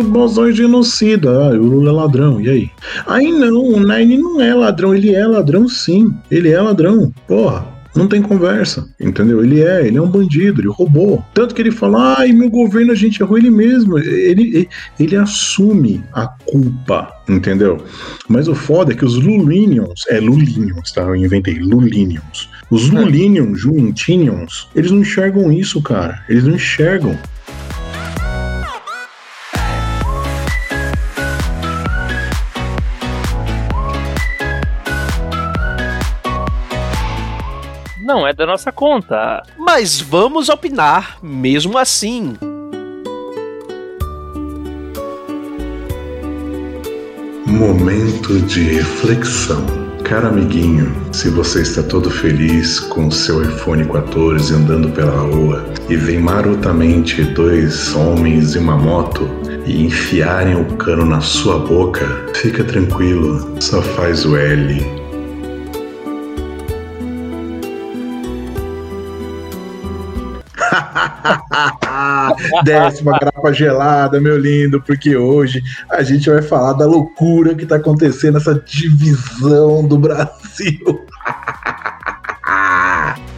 o Bozão é genocida. Ah, o Lula é ladrão, e aí? Aí não, o Nine não é ladrão, ele é ladrão sim. Ele é ladrão. Porra. Não tem conversa, entendeu? Ele é, ele é um bandido, ele roubou. Tanto que ele fala, ai, meu governo a gente errou ele mesmo. Ele, ele, ele assume a culpa, entendeu? Mas o foda é que os Lulinions, é Lulinions, tá? Eu inventei, Lulinions. Os é. Lulinions, Juntinions, eles não enxergam isso, cara. Eles não enxergam. Não é da nossa conta. Mas vamos opinar mesmo assim. Momento de reflexão. Cara amiguinho, se você está todo feliz com o seu iPhone 14 andando pela rua e vem marotamente dois homens e uma moto e enfiarem o cano na sua boca, fica tranquilo, só faz o L Décima grapa gelada, meu lindo, porque hoje a gente vai falar da loucura que tá acontecendo essa divisão do Brasil.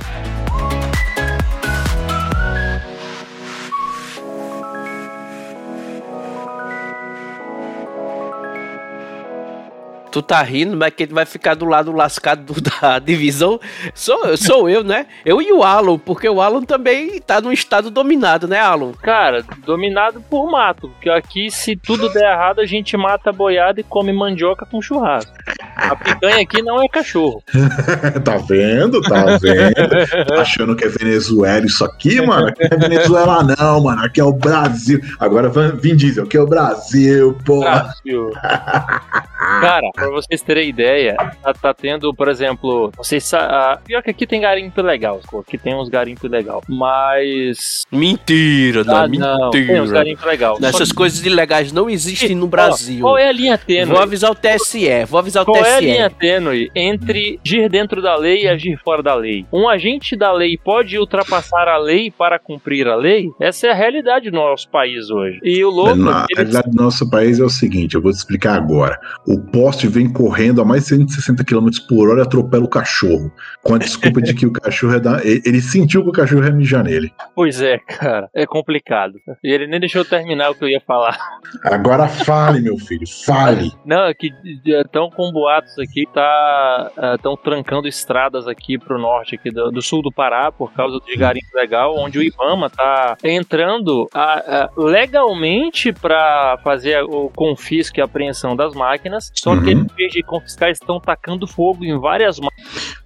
tu tá rindo, mas quem vai ficar do lado lascado da divisão sou, sou eu, né? Eu e o Alan, porque o Alan também tá num estado dominado, né, Alan? Cara, dominado por mato. Porque aqui, se tudo der errado, a gente mata a boiada e come mandioca com churrasco. A picanha aqui não é cachorro. tá vendo? Tá vendo? Tá achando que é Venezuela isso aqui, mano? Aqui não é Venezuela, não, mano. Aqui é o Brasil. Agora vim dizer, aqui é o Brasil, pô. Brasil. Cara, pra vocês terem ideia, tá, tá tendo, por exemplo, vocês sabem. Pior que aqui tem garimpo legal, pô. Aqui tem uns garimpos legal. Mas. Mentira, não, ah, mentira. Não, tem uns garimpos legal. Essas coisas ilegais não existem no Brasil. Qual é a linha tênue? Vou avisar o TSE, vou avisar o qual TSE. Qual é a linha tênue entre agir dentro da lei e agir fora da lei? Um agente da lei pode ultrapassar a lei para cumprir a lei? Essa é a realidade do nosso país hoje. E o louco. Na é realidade do nosso país é o seguinte, eu vou te explicar agora. O poste vem correndo a mais de 160 km por hora e atropela o cachorro. Com a desculpa de que o cachorro é da. Ele sentiu que o cachorro ia mijar nele. Pois é, cara. É complicado. E ele nem deixou terminar o que eu ia falar. Agora fale, meu filho, fale. Não, é que estão com boatos aqui, tá. Estão é, trancando estradas aqui pro norte, aqui do, do, sul do Pará, por causa de garimpo legal, onde o Ibama tá entrando a, a, legalmente para fazer o confisco e apreensão das máquinas só uhum. que em vez de confiscar, estão tacando fogo em várias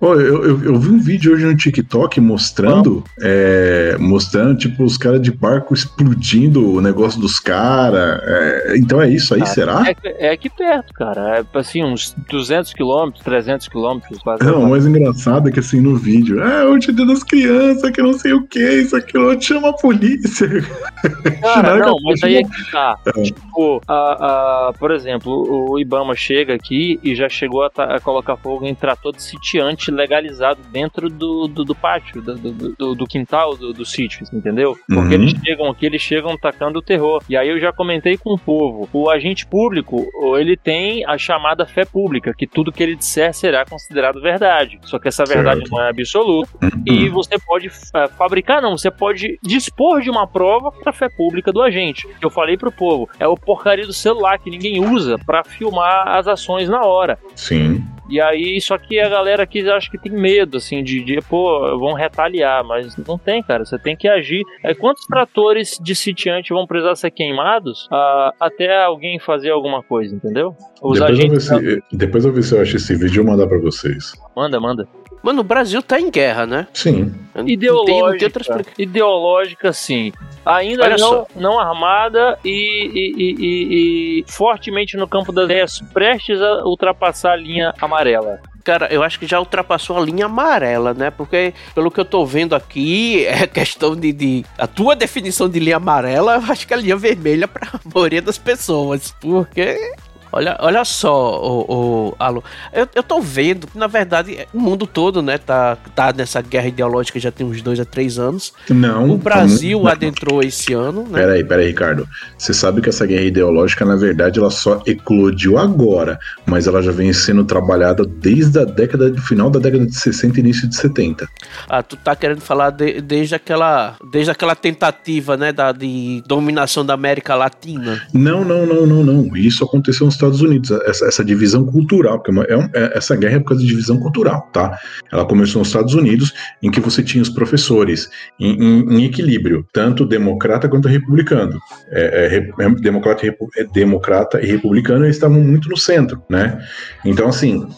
oh, eu, eu, eu, vi um vídeo hoje no TikTok mostrando, é, mostrando, tipo, os caras de barco explodindo o negócio dos caras. É, então é isso aí, ah, será? É, é, aqui perto, cara. É assim, uns 200 quilômetros, 300 quilômetros. Não, o mais engraçado é que assim, no vídeo, é o dia das crianças, que não sei o que, isso, aquilo, chama a polícia. Cara, não, mas aí é que tá. É. Tipo, a, a, por exemplo, o Ibama chega aqui e já chegou a, a colocar fogo em trator de sitiante legalizado dentro do, do, do pátio, do, do, do, quintal do, do sítio, entendeu? Porque uhum. eles chegam aqui, eles chegam tacando o terror. E aí eu já comentei com o povo, o agente público, ele tem a chamada fé pública, que tudo que ele disser será considerado verdade. Só que essa verdade certo. não é absoluta. Uhum. E você pode uh, fabricar, não, você pode dispor de uma prova para a fé pública do agente. Eu falei pro povo, é o porcaria do celular que ninguém usa para filmar as ações na hora. Sim. E aí, só que a galera aqui acha que tem medo, assim, de, de pô, vão retaliar, mas não tem, cara. Você tem que agir. É, quantos tratores de sitiante vão precisar ser queimados uh, até alguém fazer alguma coisa, entendeu? Os depois, agentes... eu se, depois eu ver se eu acho esse vídeo e eu mandar pra vocês. Manda, manda. Mano, o Brasil tá em guerra, né? Sim. Ideológica. Não tem, ideológica, sim. Ainda Olha não, só. não armada e, e, e, e, fortemente no campo das ideias, prestes a ultrapassar a linha amarela cara, eu acho que já ultrapassou a linha amarela, né? Porque, pelo que eu tô vendo aqui, é questão de, de. A tua definição de linha amarela, eu acho que é a linha vermelha pra maioria das pessoas. Porque Olha, olha só, o, o Alô, eu, eu tô vendo que, na verdade, o mundo todo, né, tá, tá nessa guerra ideológica já tem uns dois a três anos. Não. O Brasil não. adentrou esse ano, né? Peraí, peraí, Ricardo. Você sabe que essa guerra ideológica, na verdade, ela só eclodiu agora, mas ela já vem sendo trabalhada desde a década, do final da década de 60 e início de 70. Ah, tu tá querendo falar de, desde aquela, desde aquela tentativa, né, da, de dominação da América Latina? Não, não, não, não, não. Isso aconteceu Estados Unidos, essa, essa divisão cultural, porque é, é, é, essa guerra é por causa de divisão cultural, tá? Ela começou nos Estados Unidos, em que você tinha os professores em, em, em equilíbrio, tanto democrata quanto republicano. É, é, é democrata, e, democrata e republicano eles estavam muito no centro, né? Então, assim,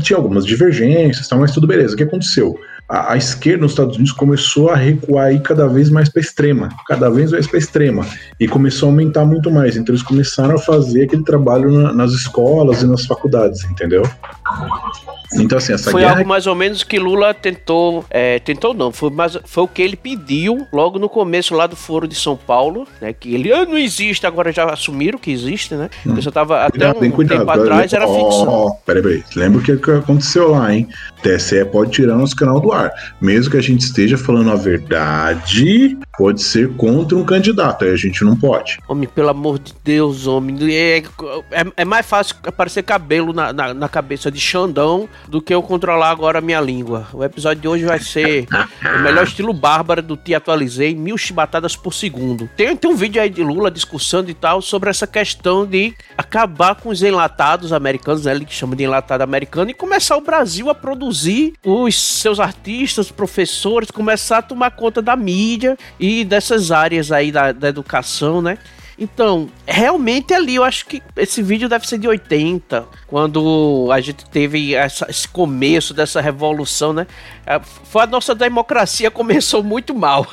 tinha algumas divergências, mas tudo beleza. O que aconteceu? A, a, esquerda nos Estados Unidos começou a recuar aí cada vez mais para extrema, cada vez mais para extrema, e começou a aumentar muito mais. Então eles começaram a fazer aquele trabalho na, nas escolas e nas faculdades, entendeu? Então, assim, essa foi guerra... algo mais ou menos que Lula tentou. É, tentou não, foi, mais, foi o que ele pediu logo no começo lá do Foro de São Paulo, né? Que ele ah, não existe, agora já assumiram que existe, né? Hum. Eu tava até cuidado, um cuidado, tempo atrás era ficção. Oh, peraí, peraí. Lembra o que aconteceu lá, hein? TSE pode tirar nosso canal do ar. Mesmo que a gente esteja falando a verdade, pode ser contra um candidato, aí a gente não pode. Homem, pelo amor de Deus, homem. É, é, é mais fácil aparecer cabelo na, na, na cabeça de Xandão do que eu controlar agora a minha língua. O episódio de hoje vai ser o melhor estilo bárbaro do Te Atualizei, mil chibatadas por segundo. Tem, tem um vídeo aí de Lula discussando e tal sobre essa questão de acabar com os enlatados americanos, né, ele que chama de enlatado americano, e começar o Brasil a produzir os seus artistas, professores, começar a tomar conta da mídia e dessas áreas aí da, da educação, né? Então, realmente ali, eu acho que esse vídeo deve ser de 80, quando a gente teve essa, esse começo dessa revolução, né? É, foi a nossa democracia começou muito mal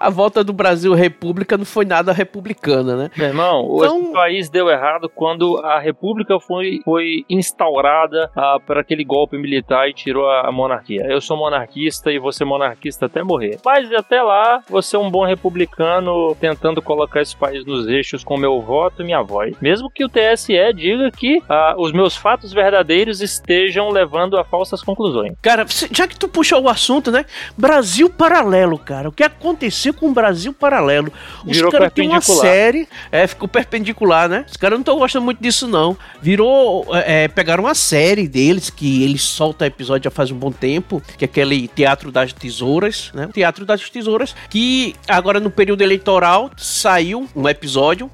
a volta do Brasil República não foi nada republicana, né? Meu irmão, então... o país deu errado quando a República foi, foi instaurada ah, para aquele golpe militar e tirou a, a, monarquia. Eu sou monarquista e você monarquista até morrer. Mas até lá, você é um bom republicano tentando colocar esse país nos eixos com meu voto e minha voz. Mesmo que o TSE diga que ah, os meus fatos verdadeiros estejam levando a falsas conclusões. Cara, já que tu puxou o assunto, né? Brasil paralelo, cara. O que aconteceu com o Brasil Paralelo. Os caras têm uma série, é, ficou perpendicular, né? Os caras não estão gostando muito disso, não. Virou. É, pegaram uma série deles, que eles soltam episódio já faz um bom tempo, que é aquele Teatro das Tesouras, né? Teatro das Tesouras, que agora no período eleitoral saiu um episódio,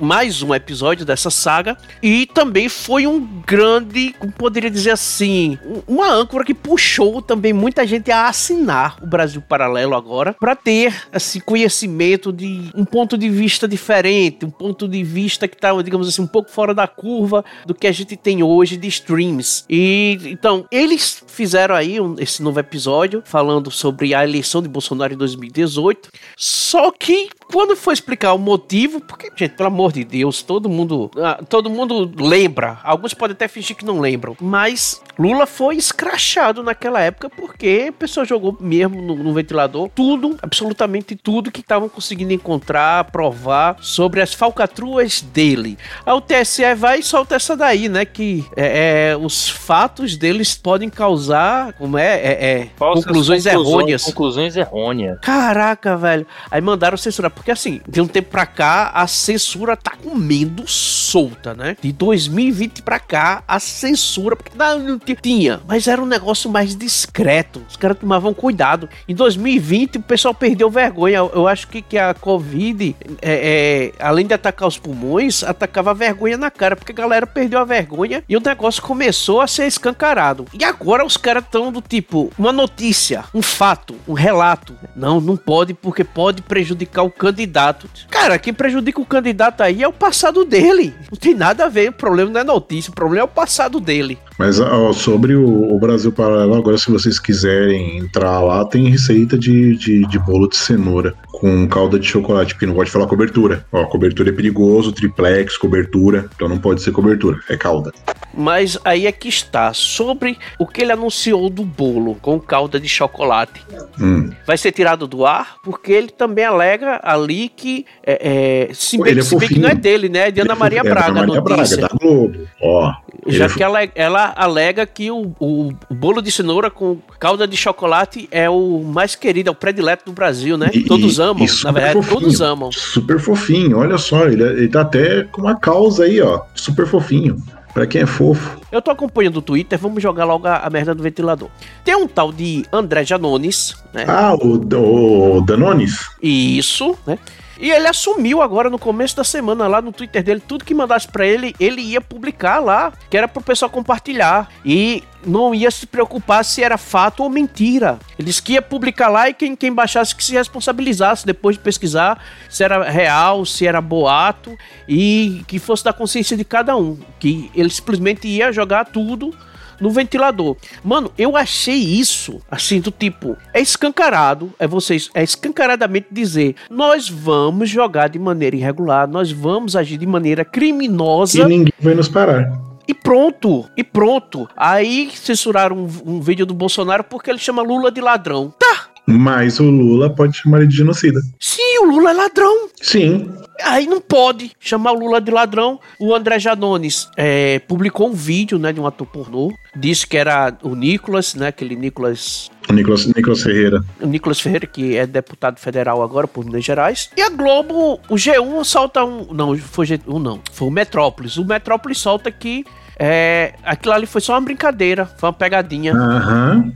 mais um episódio dessa saga, e também foi um grande, como poderia dizer assim, uma âncora que puxou também muita gente a assinar o Brasil Paralelo agora, para ter assim, conhecimento de um ponto de vista diferente, um ponto de vista que está, digamos assim, um pouco fora da curva do que a gente tem hoje de streams. E então, eles fizeram aí um, esse novo episódio falando sobre a eleição de Bolsonaro em 2018. Só que quando foi explicar o motivo, porque, gente, pelo amor de Deus, todo mundo, ah, todo mundo lembra. Alguns podem até fingir que não lembram, mas Lula foi escrachado naquela época porque a pessoa jogou mesmo no, no ventilador tudo, absolutamente tudo que estavam conseguindo encontrar, provar sobre as falcatruas dele. Aí o TSE vai e solta essa daí, né? Que é, é, os fatos deles podem causar, como é, é, é conclusões, conclusões errôneas. Conclusões errôneas. Caraca, velho. Aí mandaram censurar porque assim, de um tempo pra cá, a censura tá comendo solta, né? De 2020 pra cá, a censura. Porque não, não tinha, mas era um negócio mais discreto. Os caras tomavam cuidado. Em 2020, o pessoal perdeu vergonha. Eu acho que, que a Covid, é, é, além de atacar os pulmões, atacava a vergonha na cara. Porque a galera perdeu a vergonha e o negócio começou a ser escancarado. E agora os caras estão do tipo, uma notícia, um fato, um relato. Não, não pode, porque pode prejudicar o candidato. Cara, quem prejudica o candidato aí é o passado dele. Não tem nada a ver, o problema não é notícia, o problema é o passado dele. Mas ó, sobre o, o, Brasil Paralelo, agora se vocês quiserem entrar lá, tem receita de, de, de bolo de cenoura com calda de chocolate, porque não pode falar cobertura. Ó, cobertura é perigoso, triplex, cobertura, então não pode ser cobertura, é calda. Mas aí é que está, sobre o que ele anunciou do bolo com calda de chocolate. Hum. Vai ser tirado do ar, porque ele também alega ali que é, é, se, bem, é se bem que não é dele, né? É de Ana é Maria Braga, Ana Maria Braga, da Globo. Ó, Já é que ela, ela alega que o, o, o, bolo de cenoura com calda de chocolate é o mais querido, é o predileto do Brasil, né? E, Todos amam, na verdade, fofinho, todos amam. Super fofinho, olha só, ele, ele tá até com uma causa aí, ó, super fofinho. Pra quem é fofo. Eu tô acompanhando o Twitter, vamos jogar logo a, a merda do ventilador. Tem um tal de André Janones, né? Ah, o, o Danones? Isso, né? E ele assumiu agora no começo da semana lá no Twitter dele, tudo que mandasse para ele, ele ia publicar lá, que era pro pessoal compartilhar. E não ia se preocupar se era fato ou mentira. Ele disse que ia publicar lá e quem, quem baixasse que se responsabilizasse depois de pesquisar se era real, se era boato e que fosse da consciência de cada um. Que ele simplesmente ia jogar tudo no ventilador. Mano, eu achei isso, assim, do tipo, é escancarado, é vocês, é escancaradamente dizer, nós vamos jogar de maneira irregular, nós vamos agir de maneira criminosa. E ninguém vai nos parar. E pronto, e pronto. Aí censuraram um, um vídeo do Bolsonaro porque ele chama Lula de ladrão. Tá, mas o Lula pode chamar ele de genocida. Sim, o Lula é ladrão. Sim. Aí não pode chamar o Lula de ladrão. O André Janones é, publicou um vídeo né, de um ator pornô. Disse que era o Nicolas, né? Aquele Nicolas. Nicolas, Nicolas Ferreira. O Nicolas Ferreira, que é deputado federal agora por Minas Gerais. E a Globo, o G1 solta um. Não, foi o G1, não. Foi o Metrópolis. O Metrópolis solta que é, aquilo ali foi só uma brincadeira, foi uma pegadinha. Aham.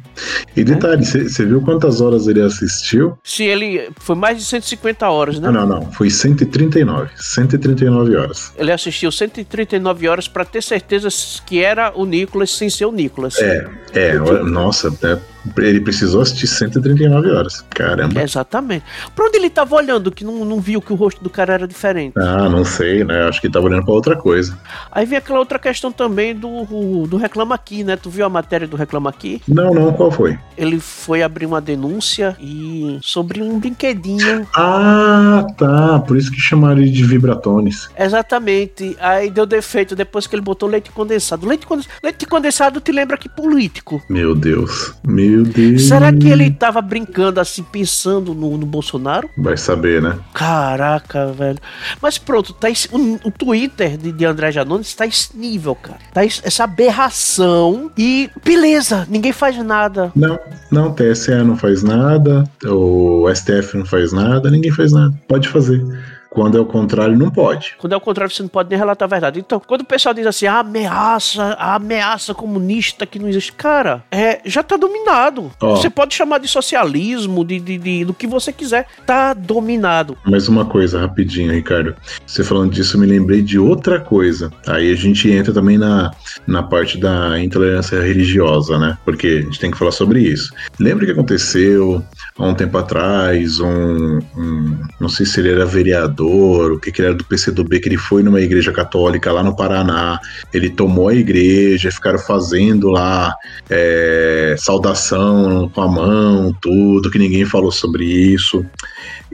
E detalhe, você viu quantas horas ele assistiu? Sim, ele foi mais de 150 horas, né? Não, não, não. Foi 139. 139 horas. Ele assistiu 139 horas para ter certeza que era o Nicolas sem ser o Nicolas. É, é, nossa, é ele precisou assistir 139 horas. Caramba. Exatamente. Pra onde ele tava olhando que não, não viu que o rosto do cara era diferente? Ah, não sei, né? Acho que ele tava olhando pra outra coisa. Aí vem aquela outra questão também do, do Reclama Aqui, né? Tu viu a matéria do Reclama Aqui? Não, não, qual foi? Ele foi abrir uma denúncia e sobre um brinquedinho. Ah, tá. Por isso que chamaram ele de vibratones. Exatamente. Aí deu defeito depois que ele botou leite condensado. Leite condensado, leite condensado te lembra que político. Meu Deus. Meu meu Deus. Será que ele tava brincando assim, pensando no, no Bolsonaro? Vai saber, né? Caraca, velho. Mas pronto, tá esse, o, o, Twitter de, de André Janones está esse nível, cara. Tá esse, essa aberração e beleza, ninguém faz nada. Não, não, o TSE não faz nada, o STF não faz nada, ninguém faz nada. Pode fazer. Quando é o contrário, não pode. Quando é o contrário, você não pode nem relatar a verdade. Então, quando o pessoal diz assim, a ameaça, a ameaça comunista que não existe, cara, é, já tá dominado. Oh. Você pode chamar de socialismo, de, de, de, do que você quiser. Tá dominado. Mais uma coisa, rapidinho, Ricardo. Você falando disso, eu me lembrei de outra coisa. Aí a gente entra também na, na parte da intolerância religiosa, né? Porque a gente tem que falar sobre isso. Lembra que aconteceu há um tempo atrás, um, um não sei se ele era vereador o que, que ele era do PCdoB, que ele foi numa igreja católica lá no Paraná, ele tomou a igreja, ficaram fazendo lá é, saudação com a mão, tudo, que ninguém falou sobre isso.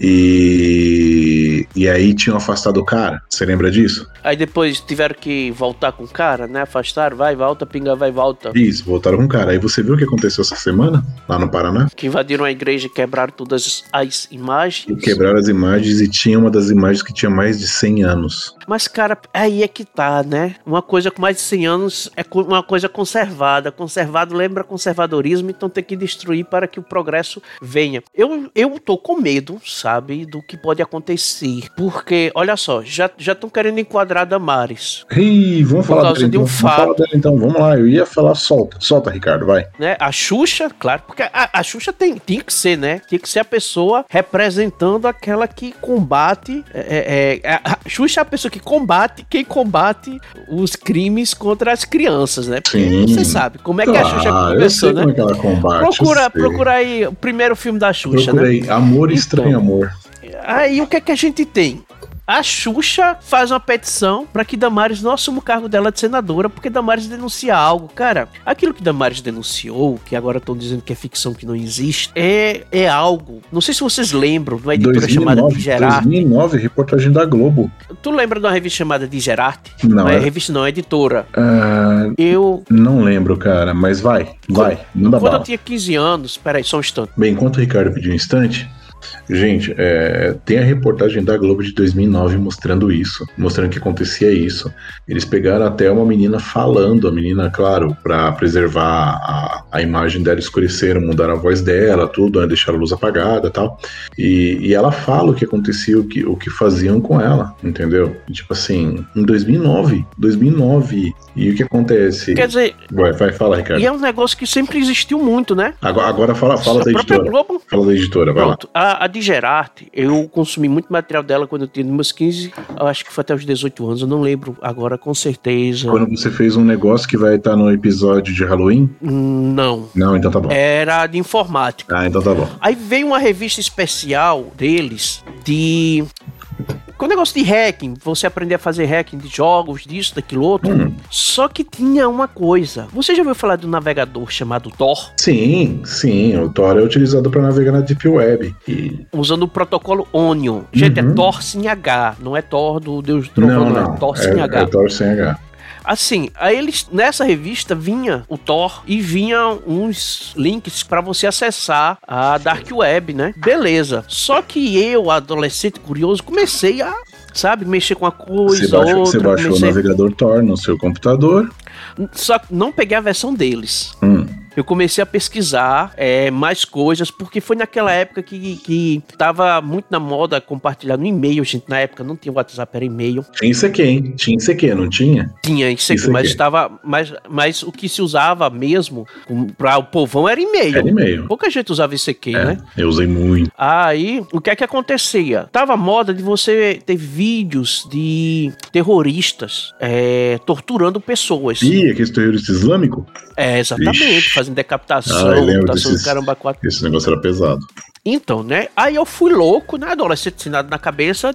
E, e aí tinham afastado o cara. Você lembra disso? Aí depois tiveram que voltar com o cara, né? Afastar, vai, volta, pinga, vai, volta. Isso, voltaram com o cara. Aí você viu o que aconteceu essa semana, lá no Paraná? Que invadiram a igreja e quebraram todas as imagens. Quebraram as imagens e tinha uma das imagens que tinha mais de 100 anos. Mas, cara, aí é que tá, né? Uma coisa com mais de 100 anos é uma coisa conservada. Conservado lembra conservadorismo, então tem que destruir para que o progresso venha. Eu, eu tô com medo, sabe? Sabe do que pode acontecer. Porque, olha só, já estão querendo enquadrar Damares. Ih, vamos falar causa dele, de um fato. Vamos dele, então, vamos lá. Eu ia falar, solta. Solta, Ricardo, vai. Né? A Xuxa, claro, porque a, a Xuxa tem, tinha que ser, né? Tinha que ser a pessoa representando aquela que combate. É, é, é a Xuxa é a pessoa que combate, quem combate os crimes contra as crianças, né? Porque Sim. você sabe como é que a Xuxa começou, né? Como é que ela combate, procura, procura aí o primeiro filme da Xuxa, Procurei. né? Amor, então, Estranho Aí o que é que a gente tem? A Xuxa faz uma petição para que Damares não assuma o cargo dela de senadora, porque Damares denuncia algo. Cara, aquilo que Damares denunciou, que agora estão dizendo que é ficção que não existe, é, é algo. Não sei se vocês lembram de uma editora 2009, chamada de Gerard. 2009, reportagem da Globo. Tu lembra de uma revista chamada de Gerard? Não. Não é, é revista, não, é editora. Uh, eu. Não lembro, cara, mas vai, vai. Quando, quando eu tinha 15 anos, peraí, só um instante. Bem, enquanto o Ricardo pediu um instante, Gente, é, tem a reportagem da Globo de 2009 mostrando isso, mostrando que acontecia isso. Eles pegaram até uma menina falando, a menina, claro, para preservar a, a imagem dela, escureceram, mudaram a voz dela, tudo, né, deixaram a luz apagada tal. E, e ela fala o que acontecia, o que, o que faziam com ela, entendeu? Tipo assim, em 2009, 2009. E o que acontece? Quer dizer. Vai, vai falar, Ricardo. E é um negócio que sempre existiu muito, né? Agora, agora fala, fala da editora. Globo... Fala da editora, vai Pronto. lá. A, a de Gerard, eu consumi muito material dela quando eu tinha meus 15, acho que foi até os 18 anos, eu não lembro agora com certeza. Quando você fez um negócio que vai estar no episódio de Halloween? Não. Não, então tá bom. Era de informática. Ah, então tá bom. Aí veio uma revista especial deles de com o negócio de hacking, você aprender a fazer hacking de jogos, disso, daquilo outro. Hum. Só que tinha uma coisa. Você já ouviu falar de um navegador chamado Tor? Sim, sim. O Tor é utilizado para navegar na Deep Web. E... Usando o protocolo Onion. Gente, é uhum. é Tor sem H. Não é Tor do Deus do Trovão, não, não. É Tor sem é, H. É Tor sem H. Assim, aí eles nessa revista vinha o Thor e vinha uns links para você acessar a dark web, né? Beleza. Só que eu, adolescente curioso, comecei a sabe, mexer com a coisa, você outra. Você baixou comecei... o navegador Tor no seu computador. Só que não peguei a versão deles. Hum eu comecei a pesquisar é, mais coisas, porque foi naquela época que, que tava muito na moda compartilhar no e-mail, gente. Na época não tinha WhatsApp, era e-mail. Tinha isso aqui, hein? Tinha isso aqui, não tinha? Tinha isso aqui, mas estava. Mas, mas o que se usava mesmo para o povão era e-mail. Era e-mail. Pouca gente usava isso aqui, é, né? Eu usei muito. Aí, o que é que acontecia? Tava moda de você ter vídeos de terroristas é, torturando pessoas. Ih, aquele terrorista islâmico? É, exatamente. Ixi fazendo decapitação, ah, decapitação desses, caramba quatro. Esse negócio era pesado. Então, né? Aí eu fui louco, né? Adolescente na cabeça.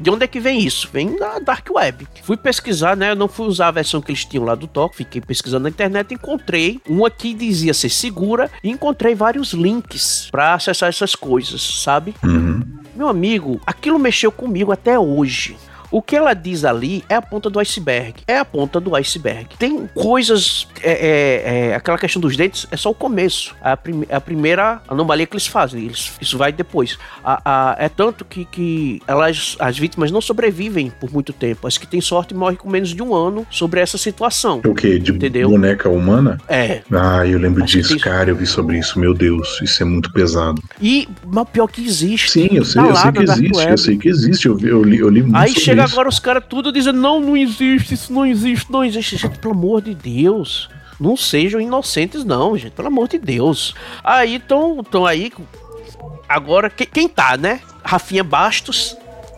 De onde é que vem isso? Vem da Dark Web. Fui pesquisar, né? Eu não fui usar a versão que eles tinham lá do Tor. Fiquei pesquisando na internet. Encontrei uma que dizia ser segura. E encontrei vários links para acessar essas coisas, sabe? Uhum. Meu amigo, aquilo mexeu comigo até hoje. O que ela diz ali é a ponta do iceberg. É a ponta do iceberg. Tem coisas. É, é, é, aquela questão dos dentes é só o começo. É a, prim, é a primeira anomalia que eles fazem. Eles, isso vai depois. A, a, é tanto que, que elas, as vítimas não sobrevivem por muito tempo. As que têm sorte morrem com menos de um ano sobre essa situação. O quê? De entendeu? boneca humana? É. Ah, eu lembro disso, tem... cara. Eu vi sobre isso. Meu Deus, isso é muito pesado. E, mas pior que existe. Sim, eu sei, tá eu sei que existe. Eu sei que existe. Eu, eu, li, eu li muito Aí chega isso. agora os caras tudo dizendo: não, não existe, isso não existe, não existe. Gente, pelo amor de Deus. Não sejam inocentes, não, gente. Pelo amor de Deus. Aí estão tão aí. Agora, quem, quem tá, né? Rafinha Bastos,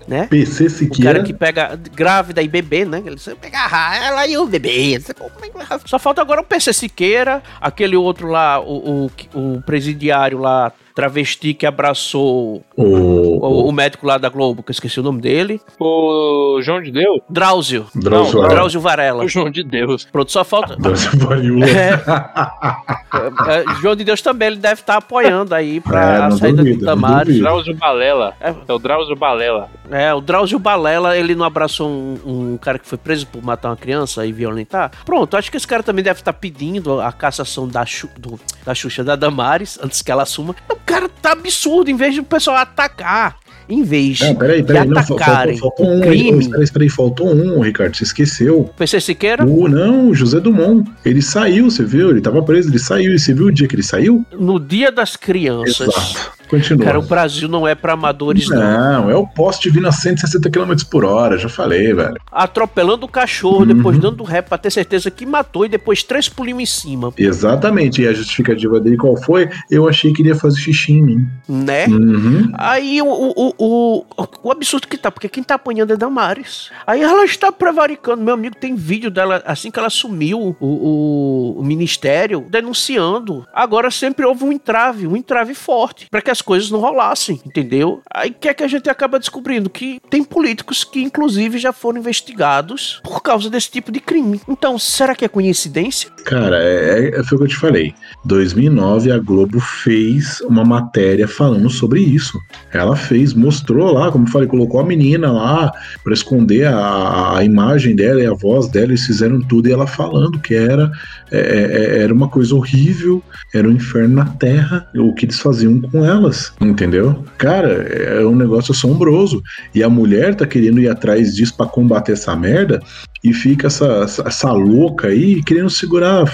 né? PC Siqueira. O cara que pega grávida e bebê, né? Ele pega ela e o bebê. É Só falta agora o PC Siqueira, aquele outro lá, o, o, o presidiário lá, travesti que abraçou o, o, o, médico lá da Globo, que eu esqueci o nome dele. O João de Deus? Drauzio. Drauzio, Não, Drauzio Varela. O João de Deus. Pronto, só falta. Drauzio Varela. É, é, João de Deus também, ele deve estar tá apoiando aí pra é, a saída duvido, do Damares. Drauzio Balela. É. é o Drauzio Balela. É, o Drauzio Balela, ele não abraçou um, um, cara que foi preso por matar uma criança e violentar. Pronto, acho que esse cara também deve estar tá pedindo a cassação da, do, da Xuxa da Damares, antes que ela assuma cara tá absurdo. Em vez de o pessoal atacar, em vez não, peraí, peraí, de atacarem faltou, faltou um, crime... Espera, espera aí, faltou um, Ricardo, você esqueceu. PC Siqueira? O, não, José Dumont. Ele saiu, você viu? Ele tava preso, ele saiu. E você viu o dia que ele saiu? No dia das crianças. Exato. Continua. Cara, o Brasil não é para amadores, não. Não, é o poste vindo a 160 km por hora, já falei, velho. Atropelando o cachorro, uhum. depois dando ré pra ter certeza que matou e depois três pulinhos em cima. Exatamente. E a justificativa dele qual foi? Eu achei que ele ia fazer xixi em mim. Né? Uhum. Aí o, o, o, o, absurdo que tá, porque quem tá apanhando é Damares. Aí ela está prevaricando. Meu amigo tem vídeo dela, assim que ela assumiu o, o, o ministério, denunciando. Agora sempre houve um entrave, um entrave forte, para que as coisas não rolassem, entendeu? Aí que é que a gente acaba descobrindo? Que tem políticos que, inclusive, já foram investigados por causa desse tipo de crime. Então, será que é coincidência? Cara, é, é, foi o que eu te falei. 2009 a Globo fez uma matéria falando sobre isso. Ela fez, mostrou lá, como eu falei, colocou a menina lá para esconder a, a, imagem dela e a voz dela, eles fizeram tudo e ela falando que era, é, é, é, era uma coisa horrível, era um inferno na terra, o que eles faziam com entendeu? Cara, é um negócio assombroso. E a mulher tá querendo ir atrás disso para combater essa merda e fica essa, essa louca aí querendo segurar,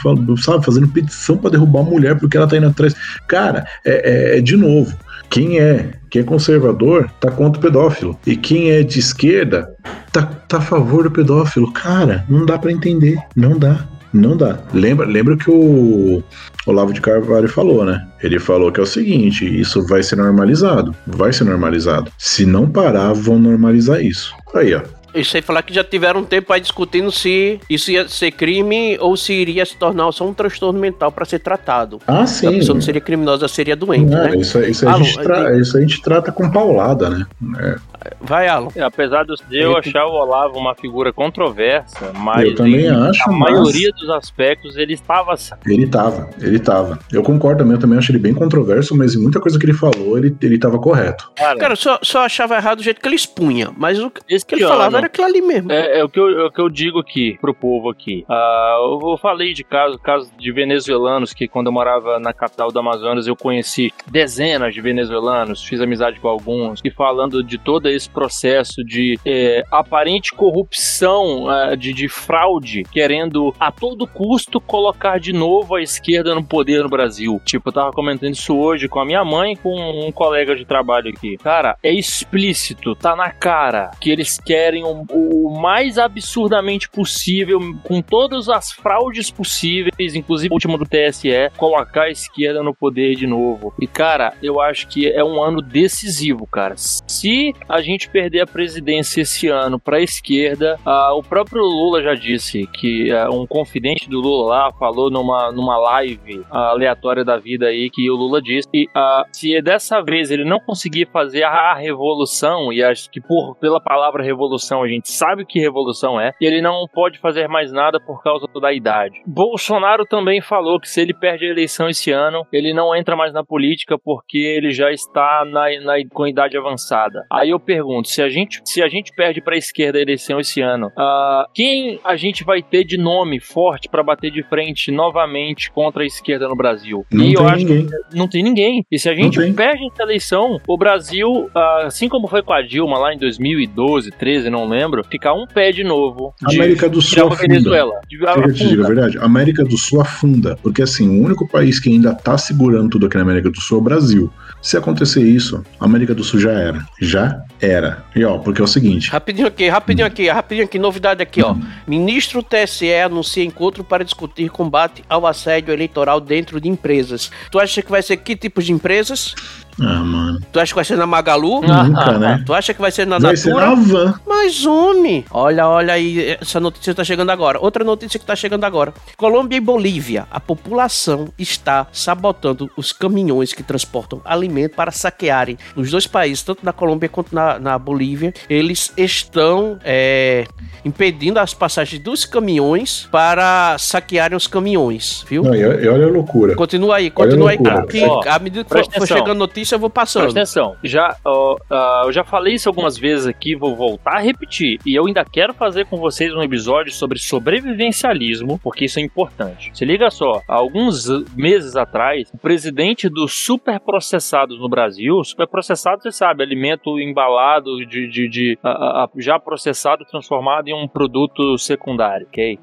sabe, fazendo petição para derrubar a mulher porque ela tá indo atrás. Cara, é, é, é de novo. Quem é, quem é conservador tá contra o pedófilo. E quem é de esquerda tá, tá a favor do pedófilo. Cara, não dá para entender. Não dá. Não dá. Lembra, lembra que o Olavo de Carvalho falou, né? Ele falou que é o seguinte: isso vai ser normalizado. Vai ser normalizado. Se não parar, vão normalizar isso. Aí, ó. Isso aí falar que já tiveram um tempo aí discutindo se isso ia ser crime ou se iria se tornar só um transtorno mental para ser tratado. Ah, sim. A pessoa não seria criminosa, seria doente, é, né? Isso, isso, a gente tra... isso a gente trata com paulada, né? É. Vai, Alan. É, apesar de eu achar o Olavo uma figura controversa, mas eu também acho, a mas... maioria dos aspectos ele estava. Ele estava, ele estava. Eu concordo também, eu também acho ele bem controverso, mas em muita coisa que ele falou, ele, ele estava correto. Cara, Cara só, só achava errado o jeito que ele expunha, mas o que ele falava era aquilo ali mesmo. É, é, o, que eu, é o que eu digo aqui pro povo aqui. Uh, eu falei de casos caso de venezuelanos que quando eu morava na capital do Amazonas eu conheci dezenas de venezuelanos, fiz amizade com alguns, e falando de toda esse processo de é, aparente corrupção, é, de, de fraude, querendo a todo custo colocar de novo a esquerda no poder no Brasil. Tipo, eu tava comentando isso hoje com a minha mãe com um colega de trabalho aqui. Cara, é explícito, tá na cara que eles querem o, o mais absurdamente possível, com todas as fraudes possíveis, inclusive o último do TSE, colocar a esquerda no poder de novo. E, cara, eu acho que é um ano decisivo, cara. Se a gente perder a presidência esse ano para a esquerda, uh, o próprio Lula já disse que uh, um confidente do Lula lá falou numa, numa live uh, aleatória da vida aí que o Lula disse que se dessa vez ele não conseguir fazer a revolução, e acho que por, pela palavra revolução a gente sabe o que revolução é, ele não pode fazer mais nada por causa da idade. Bolsonaro também falou que se ele perde a eleição esse ano, ele não entra mais na política porque ele já está na, na com idade avançada. Aí eu pergunto, se a gente, se a gente perde para a esquerda a eleição esse ano, uh, quem a gente vai ter de nome forte para bater de frente novamente contra a esquerda no Brasil? Não e tem eu acho ninguém. que não tem ninguém. E se a gente perde essa eleição, o Brasil, uh, assim como foi com a Dilma lá em 2012, 13, não lembro, ficar um pé de novo. De América do Sul afunda. Venezuela. De, te diga a verdade. América do Sul afunda, porque assim, o único país que ainda tá segurando tudo aqui na América do Sul é o Brasil. Se acontecer isso, a América do Sul já era. Já era. E ó, porque é o seguinte. Rapidinho aqui, rapidinho aqui, rapidinho aqui, novidade aqui, ó. Hum. Ministro TSE anuncia encontro para discutir combate ao assédio eleitoral dentro de empresas. Tu acha que vai ser que tipo de empresas? Ah, mano. Tu acha que vai ser na Magalu? Nunca, ah, né? Tu acha que vai ser na vai Natura? Ser na Van. Mas, homem, olha, olha aí, essa notícia tá chegando agora. Outra notícia que tá chegando agora. Colômbia e Bolívia, a população está sabotando os caminhões que transportam alimento para saquearem. Nos dois países, tanto na Colômbia quanto na, na Bolívia, eles estão é, impedindo as passagens dos caminhões para saquearem os caminhões, viu? Não, e olha a loucura. Continua aí, continua aí, cara. Que, à medida que for, for chegando notícia, eu vou passando. Presta atenção. Já, uh, uh, eu já falei isso algumas vezes aqui, vou voltar a repetir. E eu ainda quero fazer com vocês um episódio sobre sobrevivencialismo, porque isso é importante. Se liga só, há alguns meses atrás, o presidente dos superprocessados no Brasil, superprocessado, você sabe, alimento embalado de, de, de uh, já processado, transformado em um produto secundário, ok?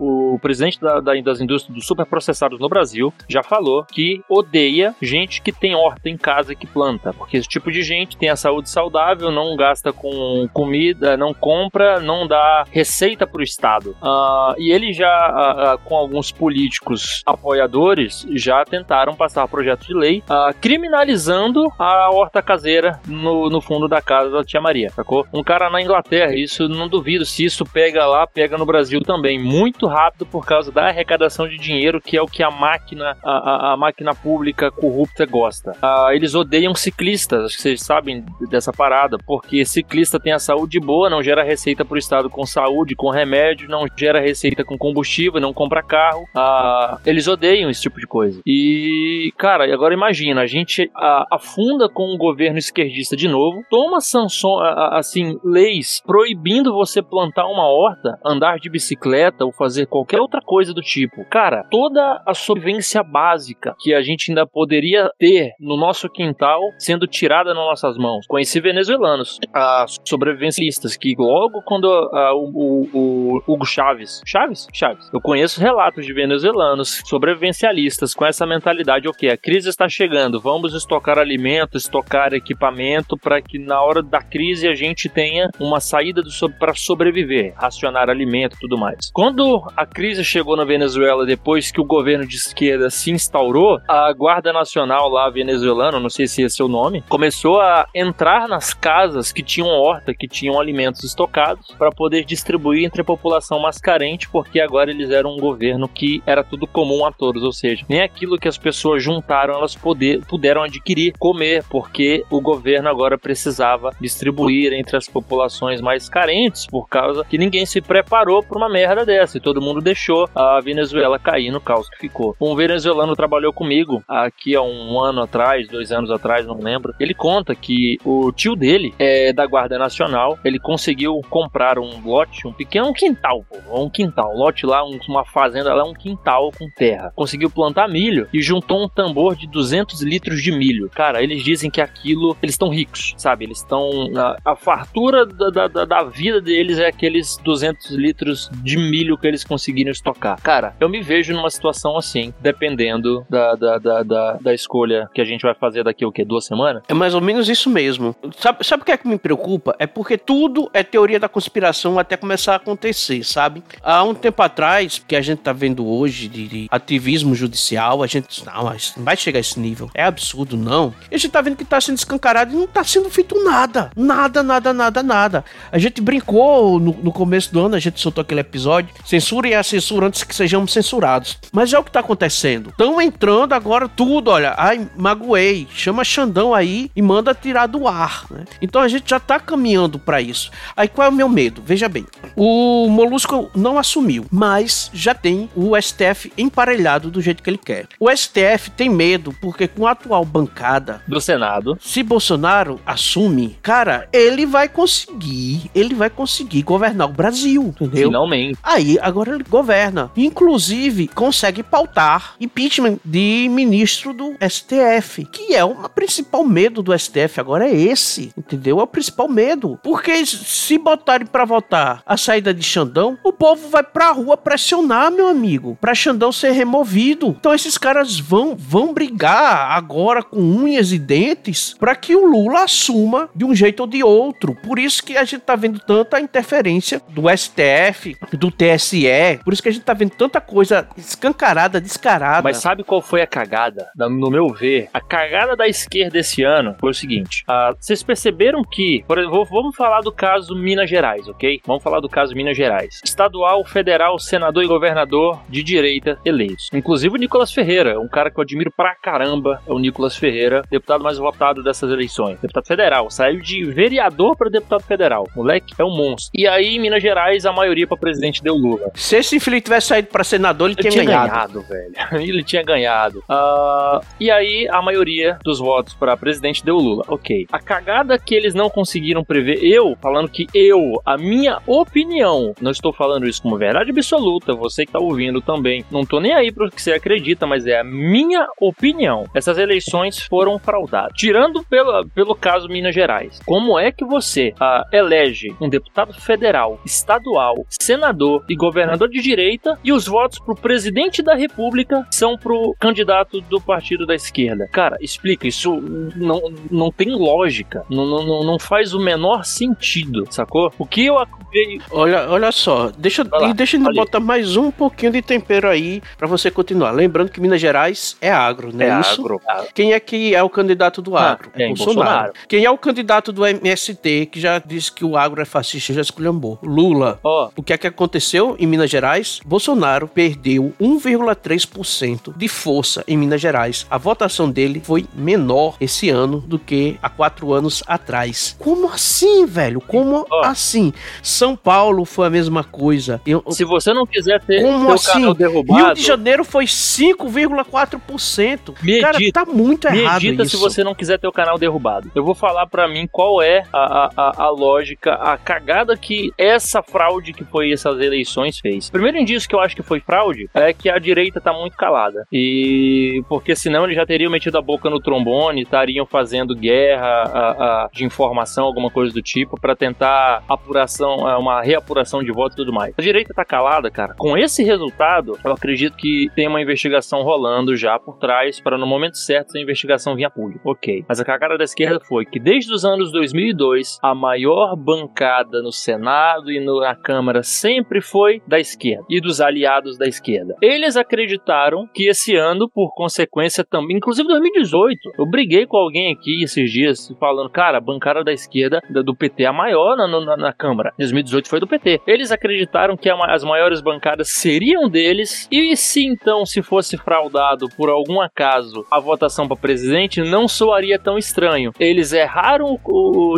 O presidente da, da, das indústrias dos superprocessados no Brasil já falou que odeia gente que tem horta em casa que planta, porque esse tipo de gente tem a saúde saudável, não gasta com comida, não compra, não dá receita para o Estado. Uh, e ele já, uh, com alguns políticos apoiadores, já tentaram passar projeto de lei criminalizando a horta caseira no, no fundo da casa da tia Maria, sacou? Um cara na Inglaterra, isso não duvido, se isso pega lá, pega no Brasil também, muito rápido por causa da arrecadação de dinheiro, que é o que a máquina, a, a, a máquina pública corrupta gosta. Uh, eles odeiam ciclistas, acho que vocês sabem dessa parada, porque ciclista tem a saúde boa, não gera receita pro Estado com saúde, com remédio, não gera receita com combustível, não compra carro. Uh, eles odeiam esse tipo de coisa. E, cara, agora imagina, a gente afunda com um governo esquerdista de novo, toma sanção, assim, leis proibindo você plantar uma horta, andar de bicicleta ou fazer qualquer outra coisa do tipo. Cara, toda a sobrevivência básica que a gente ainda poderia ter no nosso quintal sendo tirada nas nossas mãos. Conheci venezuelanos, uh, sobrevivencialistas, que logo quando uh, o, o, o Hugo Chaves, Chaves? Chaves. Eu conheço relatos de venezuelanos sobrevivencialistas com essa mentalidade, ok, a crise está chegando, vamos estocar alimento, estocar equipamento para que na hora da crise a gente tenha uma saída para sobreviver, racionar alimento e tudo mais. Quando a crise chegou na Venezuela depois que o governo de esquerda se instaurou, a Guarda Nacional lá venezuelana, não sei se esse é o nome, começou a entrar nas casas que tinham horta, que tinham alimentos estocados para poder distribuir entre a população mais carente, porque agora eles eram um governo que era tudo comum a todos, ou seja, nem aquilo que as pessoas juntaram elas poder, puderam adquirir, comer, porque o governo agora precisava distribuir entre as populações mais carentes, por causa que ninguém se preparou para uma merda dessa e todo mundo deixou a Venezuela cair no caos que ficou. Um venezuelano trabalhou comigo aqui há um ano atrás, dois anos atrás, não lembro. Ele conta que o tio dele é da Guarda Nacional, ele conseguiu comprar um lote, um pequeno quintal, um quintal, um lote lá, um, uma fazenda lá, um quintal com terra. Conseguiu plantar milho e juntou um tambor de 200 litros de milho. Cara, eles dizem que aquilo, eles estão ricos, sabe? Eles estão. A, a, fartura da, da, da vida deles é aqueles 200 litros de milho que eles conseguiram estocar. Cara, eu me vejo numa situação assim, dependendo da, da, da, da, da escolha que a gente vai fazer daqui o quê? Duas semanas? É mais ou menos isso mesmo. Sabe, sabe o que é que me preocupa? É porque tudo é teoria da conspiração até começar a acontecer, sabe? Há um tempo atrás, que a gente tá vendo hoje de, de ativismo judicial, a gente não, mas não vai chegar a esse nível. É absurdo, não. E a gente tá vendo que tá sendo escancarado e não tá sendo feito nada. Nada, nada, nada, nada. A gente brincou no, no começo do ano, a gente soltou aquele episódio. Censurem a censura antes que sejamos censurados. Mas é o que tá acontecendo. Estão entrando agora tudo, olha. Ai, magoei. Chama Xandão aí e manda tirar do ar. Né? Então a gente já tá caminhando para isso. Aí qual é o meu medo? Veja bem. O Molusco não assumiu, mas já tem o STF emparelhado do jeito que ele quer. O STF tem medo porque com a atual bancada do Senado, se Bolsonaro assume, cara, ele vai conseguir, ele vai conseguir governar o Brasil, entendeu? Finalmente. Aí agora ele governa. Inclusive consegue pautar impeachment de ministro do STF, que é o principal medo do STF agora é esse, entendeu? É o principal medo. Porque se botarem para votar a saída de Xandão, o povo vai pra rua pressionar, meu amigo, pra Xandão ser removido. Então esses caras vão vão brigar agora com unhas e dentes para que o Lula assuma de um jeito ou de outro. Por isso que a gente tá vendo tanta interferência do STF, do TSE, por isso que a gente tá vendo tanta coisa escancarada, descarada. Mas sabe qual foi a cagada? No meu ver, a cagada da esquerda esse ano foi o seguinte: uh, vocês perceberam que, por exemplo, vamos falar do caso Minas Gerais, ok? Vamos falar do caso Minas Gerais. Estadual, federal, senador e governador de direita eleitos. Inclusive o Nicolas Ferreira, um cara que eu admiro pra caramba, é o Nicolas Ferreira, deputado mais votado dessas eleições. Deputado federal, saiu de vereador para deputado federal. Moleque é um monstro. E aí, em Minas Gerais, a maioria para presidente deu Lula. Se esse Felipe tivesse saído para senador, ele, ele tinha, ganhado. ganhado. velho. ele tinha ganhado. Uh, e aí, a maioria dos votos para presidente deu Lula. Ok. A cagada que eles não conseguiram prever, eu falando que eu, a minha opinião, não estou falando isso como verdade absoluta, você que tá ouvindo também, não tô nem aí pro que você acredita, mas é a minha opinião. Essas eleições foram fraudadas. Tirando pelo, pelo caso Minas Gerais, como é que você uh, elege um deputado federal, estadual, senador e governador de direita e os votos pro presidente da república são pro candidato do partido da esquerda? Cara, isso explica? Isso não, não tem lógica. Não, não, não faz o menor sentido, sacou? O que eu acabei. Olha, olha só, deixa, lá, deixa eu botar mais um pouquinho de tempero aí para você continuar. Lembrando que Minas Gerais é agro, né? É isso? agro. Quem é que é o candidato do ah, agro? Ah, é Bolsonaro. Bolsonaro. Quem é o candidato do MST que já disse que o agro é fascista, já esculhambou? Lula. Oh. O que é que aconteceu em Minas Gerais? Bolsonaro perdeu 1,3% de força em Minas Gerais. A votação dele foi menor esse ano do que há quatro anos atrás. Como assim, velho? Como oh. assim? São Paulo foi a mesma coisa. Eu, Se você não quiser ter como assim? derrubado... Rio de Janeiro foi 5,4%. Cara, tá muito errado Medita isso. se você não quiser ter o canal derrubado. Eu vou falar para mim qual é a, a, a lógica, a cagada que essa fraude que foi essas eleições fez. Primeiro indício que eu acho que foi fraude é que a direita tá muito calada. E porque senão eles já teriam metido a boca no trombone, estariam fazendo guerra a, a, de informação, alguma coisa do tipo, para tentar apuração, é, uma reapuração de votos e tudo mais. A direita tá calada, cara. Com esse resultado, eu acredito que tem uma investigação rolando já por trás para no momento certo essa investigação vir a público. Ok. Mas a cagada da esquerda foi que desde os anos 2002 a maior bancada no Senado e no, na Câmara sempre foi da esquerda e dos aliados da esquerda. Eles acreditaram que esse ano, por consequência também, inclusive 2018, eu briguei com alguém aqui esses dias falando, cara, a bancada da esquerda do PT é a maior na, na, na Câmara. 2018 foi do PT. Eles acreditaram que as maiores bancadas seriam deles e se então se fosse fraudado por algum acaso a votação para presidente, não soaria tão estranho. Eles erraram,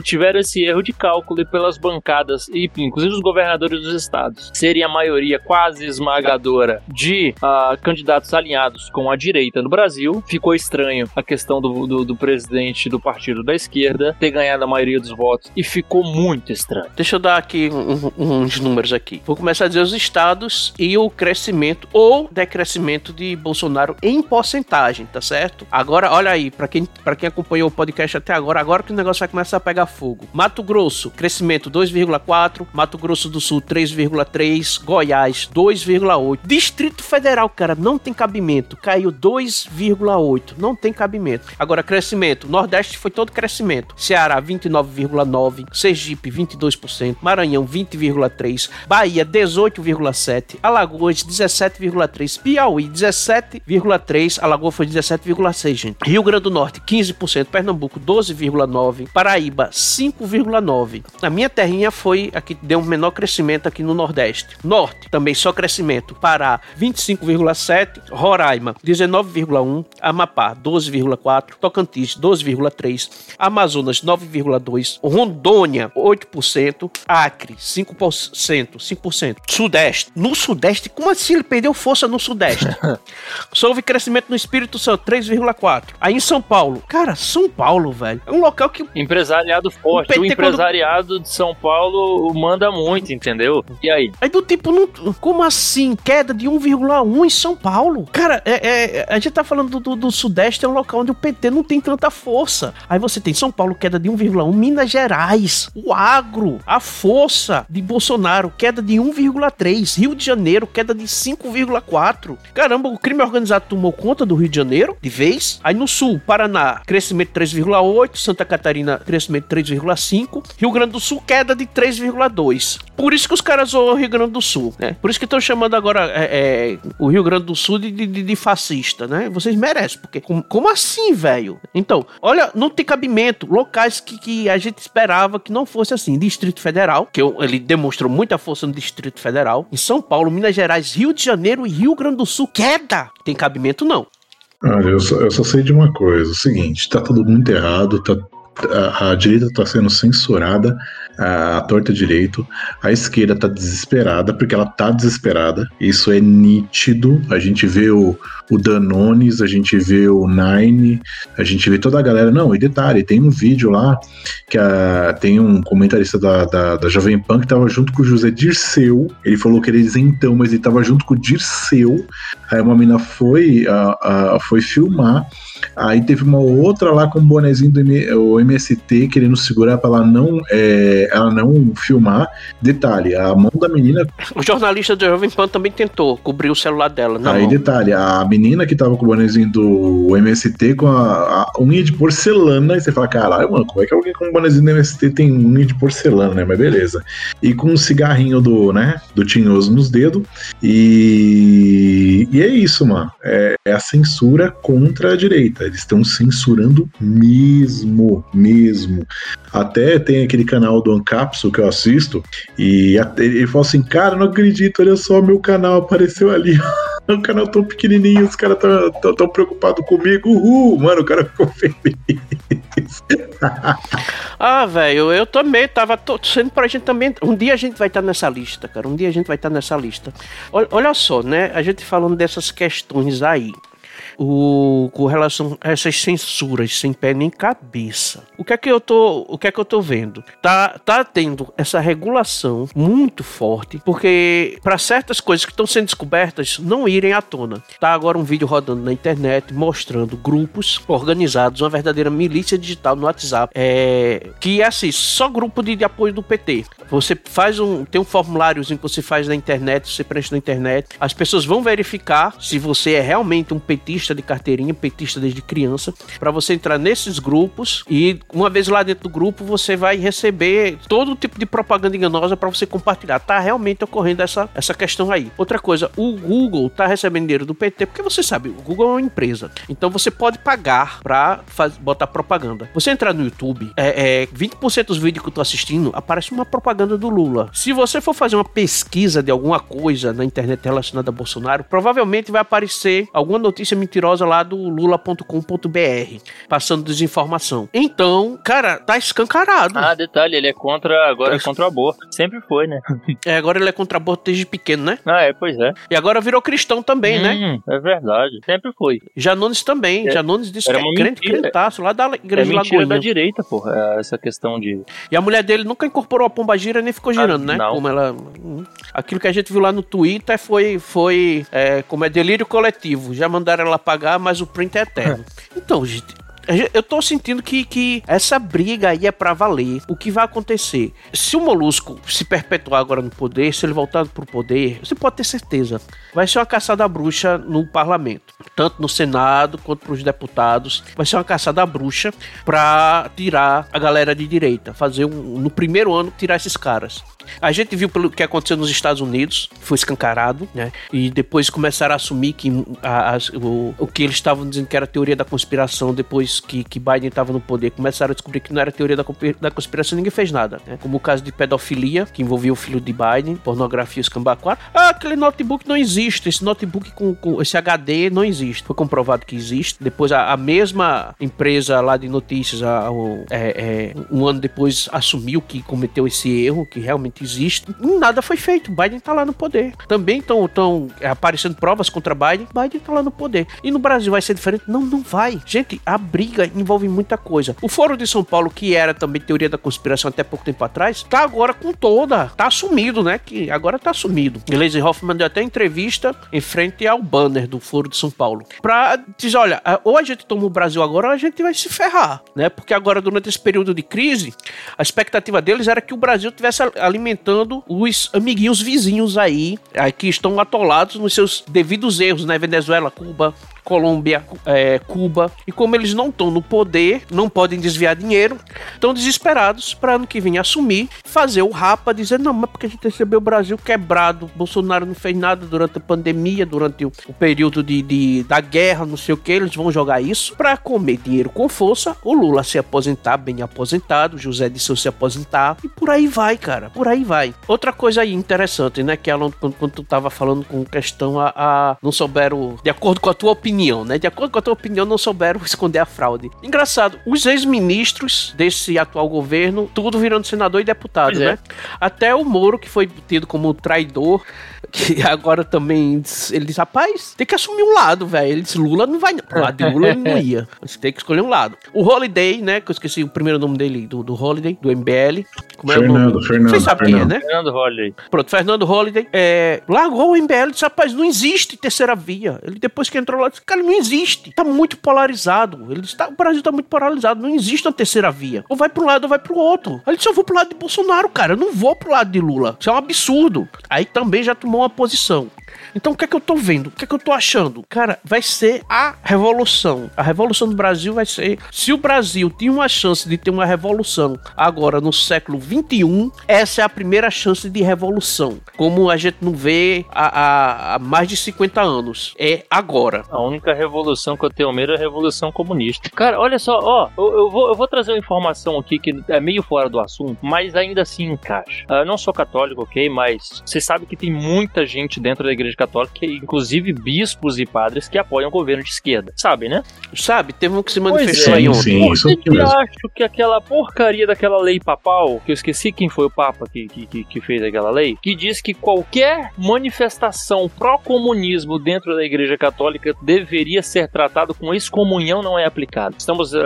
tiveram esse erro de cálculo pelas bancadas e inclusive os governadores dos estados serem a maioria quase esmagadora de uh, candidatos alinhados com a direita no Brasil, ficou estranho a questão do, do, do presidente do partido da esquerda ter ganhado a maioria dos votos e ficou muito estranho. Deixa eu dar aqui um, uns números aqui. Vou começar a dizer os estados e o crescimento ou decrescimento de Bolsonaro em porcentagem, tá certo? Agora, olha aí, para quem, pra quem acompanhou o podcast até agora, agora que o negócio vai começar a pegar fogo. Mato Grosso, crescimento 2,4, Mato Grosso do Sul 3,3, Goiás 2,8. Distrito Federal, cara, não tem cabimento, caiu 2,8, não tem cabimento. Agora crescimento, Nordeste foi todo crescimento. Ceará 29,9, Sergipe 22%, Maranhão 20,3, Bahia 18,7, Alagoas 17,3, Piauí 17,3, Alagoas foi 17,6, gente. Rio Grande do Norte 15%, Pernambuco 12,9, Paraíba 5,9. A minha terrinha foi a que deu um menor crescimento aqui no Nordeste. Norte também só crescimento. Pará 25,7, Roraima 19,1, Amapá 12,4, Tocantins 12,3, Amazonas 9,2, Rondônia 8%, Acre 5%, 5%. Sudeste. No Sudeste, como assim ele perdeu força no Sudeste? Só houve crescimento no Espírito Santo 3,4. Aí em São Paulo, cara, São Paulo, velho, é um local que empresariado forte. O, o empresariado quando... de São Paulo manda muito, entendeu? E aí? Aí do tipo, não... como assim? Queda de 1,1 em São Paulo? Cara, é, é, a gente tá falando do, do, do Sudeste, é um local onde o PT não tem tanta força. Aí você tem São Paulo, queda de 1,1, Minas Gerais, o agro, a força de Bolsonaro, queda de 1,3, Rio de Janeiro, queda de 5,4. Caramba, o crime organizado tomou conta do Rio de Janeiro de vez. Aí no Sul, Paraná, crescimento 3,8, Santa Catarina, crescimento 3,5, Rio Grande do Sul, queda de 3,2. Por isso que os caras zoam o Rio Grande do Sul, né? Por isso que estão chamando agora é, é, o Rio Grande do Sul de, de, de, fascista, né? Vocês merecem, porque como, como assim, velho? Então, olha, não tem cabimento. Locais que, que a gente esperava que não fosse assim. Distrito Federal, que eu, ele demonstrou muita força no Distrito Federal. Em São Paulo, Minas Gerais, Rio de Janeiro e Rio Grande do Sul, queda. Tem cabimento, não. Olha, eu só, eu só sei de uma coisa: o seguinte, tá tudo muito errado, tá, a, a direita está sendo censurada a, a torta direito. A esquerda tá desesperada, porque ela tá desesperada. Isso é nítido. A gente vê o, o Danones, a gente vê o Nine, a gente vê toda a galera. Não, e detalhe, tem um vídeo lá que a, tem um comentarista da, da, da Jovem Pan que tava junto com o José Dirceu. Ele falou que ele então, mas ele tava junto com o Dirceu. Aí uma mina foi, a, a, foi filmar. Aí teve uma outra lá com o bonezinho do M, o MST querendo segurar para ela não é, ela não filmar. Detalhe, a mão da menina. O jornalista do Jovem Pan também tentou cobrir o celular dela. Aí, mão. detalhe, a, menina que tava com o bonezinho do MST com a, a unha de porcelana, e você fala, caralho, mano, como é que alguém com o bonezinho do MST tem unha de porcelana, né? Mas beleza. E com um cigarrinho do, né, do Tinhoso nos dedos. E, e é isso, mano. É, é a censura contra a direita. Eles estão censurando mesmo, mesmo. Até tem aquele canal do Ancapsul que eu assisto, e ele falou assim: Cara, não acredito, olha só, meu canal apareceu ali. um canal tão pequenininho, os caras tão, tão, tão preocupados comigo. Uhul, mano, o cara ficou feliz. ah, velho, eu também tava torcendo pra gente também. Um dia a gente vai estar tá nessa lista, cara. Um dia a gente vai estar tá nessa lista. Olha, olha só, né? A gente falando dessas questões aí o, com relação a essas censuras sem pé nem cabeça. O que é que eu tô, o que é que eu tô vendo? Tá, tá tendo essa regulação muito forte, porque para certas coisas que estão sendo descobertas não irem à tona. Tá agora um vídeo rodando na internet mostrando grupos organizados, uma verdadeira milícia digital no WhatsApp, é, que é assim, só grupo de, de apoio do PT. Você faz um, tem um formuláriozinho que você faz na internet, você preenche na internet, as pessoas vão verificar se você é realmente um petista petista de carteirinha, petista desde criança, para você entrar nesses grupos e uma vez lá dentro do grupo você vai receber todo tipo de propaganda enganosa para você compartilhar. Tá realmente ocorrendo essa, essa questão aí. Outra coisa, o Google tá recebendo dinheiro do PT porque você sabe, o Google é uma empresa. Então você pode pagar para botar propaganda. Você entrar no YouTube, é, é 20% dos vídeos que eu tô assistindo aparece uma propaganda do Lula. Se você for fazer uma pesquisa de alguma coisa na internet relacionada a Bolsonaro, provavelmente vai aparecer alguma notícia mentira mentirosa lá do lula.com.br, passando desinformação. Então, cara, tá escancarado. Ah, detalhe, ele é contra, agora tá é contra o aborto. Sempre foi, né? é, agora ele é contra o aborto desde pequeno, né? Ah, é, pois é. E agora virou cristão também, né? hum, né? É verdade, sempre foi. Janones também, é, Janones disse que é crente, crentaço, lá da igreja é mentira da direita, porra, é essa questão de... E a mulher dele nunca incorporou a pomba gira nem ficou girando, ah, né? Não. Como ela... Aquilo que a gente viu lá no Twitter foi, foi é, como é delírio coletivo. Já mandaram ela pagar, mas o print é eterno. Então, gente, eu tô sentindo que, que essa briga aí é pra valer. O que vai acontecer? Se o Molusco se perpetuar agora no poder, se ele voltar pro poder, você pode ter certeza. Vai ser uma caçada à bruxa no parlamento. Tanto no Senado quanto pros deputados. Vai ser uma caçada à bruxa pra tirar a galera de direita. Fazer um, no primeiro ano, tirar esses caras. A gente viu pelo que aconteceu nos Estados Unidos, foi escancarado, né? E depois começaram a assumir que a, a, o, o que eles estavam dizendo que era teoria da conspiração depois que, que Biden estava no poder começaram a descobrir que não era teoria da, conspiração, ninguém fez nada. Né? Como o caso de pedofilia, que envolvia o filho de Biden, pornografia escambaquara. Ah, aquele notebook não existe. Esse notebook com, com, esse HD não existe. Foi comprovado que existe. Depois a, a mesma empresa lá de notícias, a, é, é, um ano depois, assumiu que cometeu esse erro, que realmente existe. Nada foi feito. Biden está lá no poder. Também estão aparecendo provas contra Biden. Biden está lá no poder. E no Brasil vai ser diferente? Não, não vai. Gente, a briga envolve muita coisa. O Foro de São Paulo, que era também teoria da conspiração até pouco tempo atrás, tá agora com toda. Tá assumido, né? Que agora tá assumido. Gleisi Hoffman deu até entrevista em frente ao banner do Foro de São Paulo. Pra dizer, olha, ou a gente toma o Brasil agora ou a gente vai se ferrar, né? Porque agora, durante esse período de crise, a expectativa deles era que o Brasil tivesse alimentando os amiguinhos vizinhos aí, que estão atolados nos seus devidos erros, né? Venezuela, Cuba, Colômbia, é, Cuba. E como eles não estão no poder, não podem desviar dinheiro, estão desesperados para ano que vem assumir, fazer o rapa, dizer: não, mas porque a gente recebeu o Brasil quebrado, Bolsonaro não fez nada durante a pandemia, durante o, o período de, de, da guerra, não sei o que, eles vão jogar isso para comer dinheiro com força, o Lula se aposentar, bem aposentado, José de se aposentar, e por aí vai, cara, por aí vai. Outra coisa aí interessante, né, que Alan, quando, quando tu tava falando com questão a, a não souberam, de acordo com a tua opinião, opinião, né? De acordo com a tua opinião, não souberam esconder a fraude. Engraçado, os ex-ministros desse atual governo, tudo virando senador e deputado, pois né? É. Até o Moro, que foi tido como traidor, que agora também ele diz, rapaz, tem que assumir um lado, velho. Ele disse, Lula não vai. Pro lado de Lula ele não ia. Você tem que escolher um lado. O Holiday, né? Que eu esqueci o primeiro nome dele, do, do Holiday, do MBL. Como é Fernando, o nome? Fernando. Você sabe Fernando. quem é, né? Fernando Holiday. Pronto, Fernando Holiday. É, largou o MBL e disse, rapaz, não existe terceira via. Ele depois que entrou lá, disse, cara, não existe. Tá muito polarizado. Ele disse, tá, o Brasil tá muito polarizado. Não existe uma terceira via. Ou vai pro um lado ou vai pro outro. Ele disse, eu vou pro lado de Bolsonaro, cara. Eu não vou pro lado de Lula. Isso é um absurdo. Aí também já tomou uma posição. Então o que é que eu tô vendo? O que é que eu tô achando? Cara, vai ser a revolução. A revolução do Brasil vai ser. Se o Brasil tinha uma chance de ter uma revolução agora no século 21, essa é a primeira chance de revolução. Como a gente não vê há, há mais de 50 anos. É agora. A única revolução que eu tenho medo é a revolução comunista. Cara, olha só, ó, eu, eu, vou, eu vou trazer uma informação aqui que é meio fora do assunto, mas ainda assim encaixa. Ah, eu não sou católico, ok, mas você sabe que tem muita gente dentro da igreja católica, inclusive bispos e padres, que apoiam o governo de esquerda. Sabe, né? Sabe, teve um que se manifestou é, aí ontem. Sim, isso aqui acho que aquela porcaria daquela lei papal, que eu esqueci quem foi o papa que, que, que fez aquela lei, que diz que qualquer manifestação pró-comunismo dentro da igreja católica deveria ser tratado com excomunhão não é aplicado. Estamos. Uh,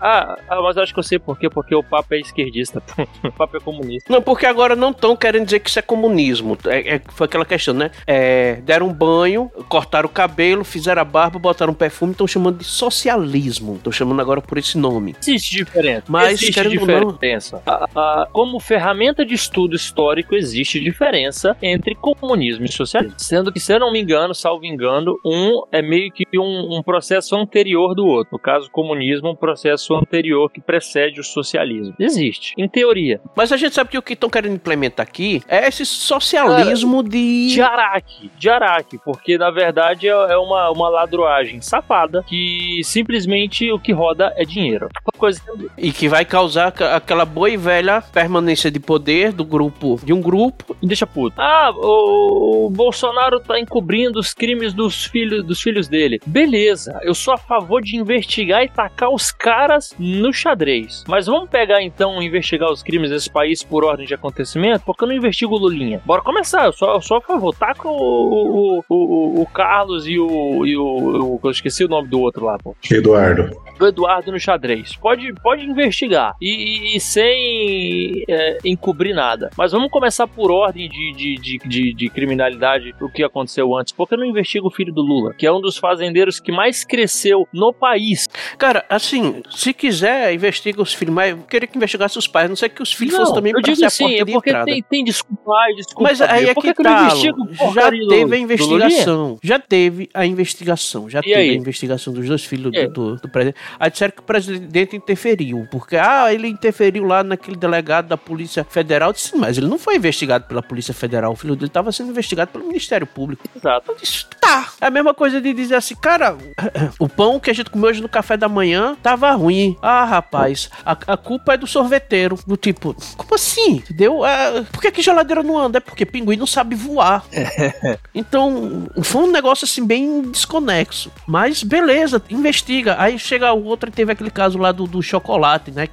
ah, ah, mas acho que eu sei por quê, porque o Papa é esquerdista. o Papa é comunista. Não, porque agora não estão querendo dizer que isso é comunismo. É, é, foi aquela questão, né? É, deram um banho, cortaram o cabelo, fizeram a barba, botaram um perfume, estão chamando de socialismo. Estão chamando agora por esse nome. Existe diferença. Mas existe diferença. Não... Como ferramenta de estudo histórico, existe diferença entre comunismo e socialismo. Sendo que, se eu não me engano, salvo engano, um é meio que um, um processo anterior do outro. No caso, o comunismo é um processo anterior que precede o socialismo. Existe, em teoria. Mas a gente sabe que o que estão querendo implementar aqui é esse socialismo de. De Araque. De Araque, porque na verdade é, é uma, uma ladroagem safada que simplesmente o que roda é dinheiro. Coisa e que vai causar aquela boa e velha permanência de poder do grupo, de um grupo. E deixa puto. Ah, o, o Bolsonaro tá encobrindo os crimes dos filhos, dos filhos dele. Beleza, eu sou a favor de investigar e tacar os caras no xadrez. Mas vamos pegar então investigar os crimes desse país por ordem de acontecimento? Porque eu não investigo o Lulinha. Bora começar, eu sou, eu sou a favor. Taca o, o, o, o Carlos e o, e o, o. Eu esqueci o nome do outro lá, pô. Eduardo do Eduardo no xadrez. Pode, pode investigar e, e sem é, encobrir nada. Mas vamos começar por ordem de, de, de, de, de criminalidade, o que aconteceu antes. Porque eu não investigo o filho do Lula, que é um dos fazendeiros que mais cresceu no país. Cara, assim, se quiser, investiga os filhos, mas eu queria que investigasse os pais, não sei que os filhos não, fossem também eu digo assim, é porque tem, tem desculpa desculpa. Mas aí é que, que tá, já teve a investigação, já teve a investigação, já e teve aí? a investigação dos dois filhos do, do, do presidente. Aí disseram que o presidente interferiu, porque, ah, ele interferiu lá naquele delegado da Polícia Federal. Sim, mas ele não foi investigado pela Polícia Federal, o filho dele estava sendo investigado pelo Ministério Público. Exato. Eu disse, tá. É a mesma coisa de dizer assim, cara, o pão que a gente comeu hoje no café da manhã tava ruim. Ah, rapaz, a, a culpa é do sorveteiro. Do tipo, como assim? Entendeu? É, por que, que geladeira não anda? É porque pinguim não sabe voar. então, foi um negócio assim bem desconexo. Mas beleza, investiga. Aí chega o outro teve aquele caso lá do, do chocolate, né?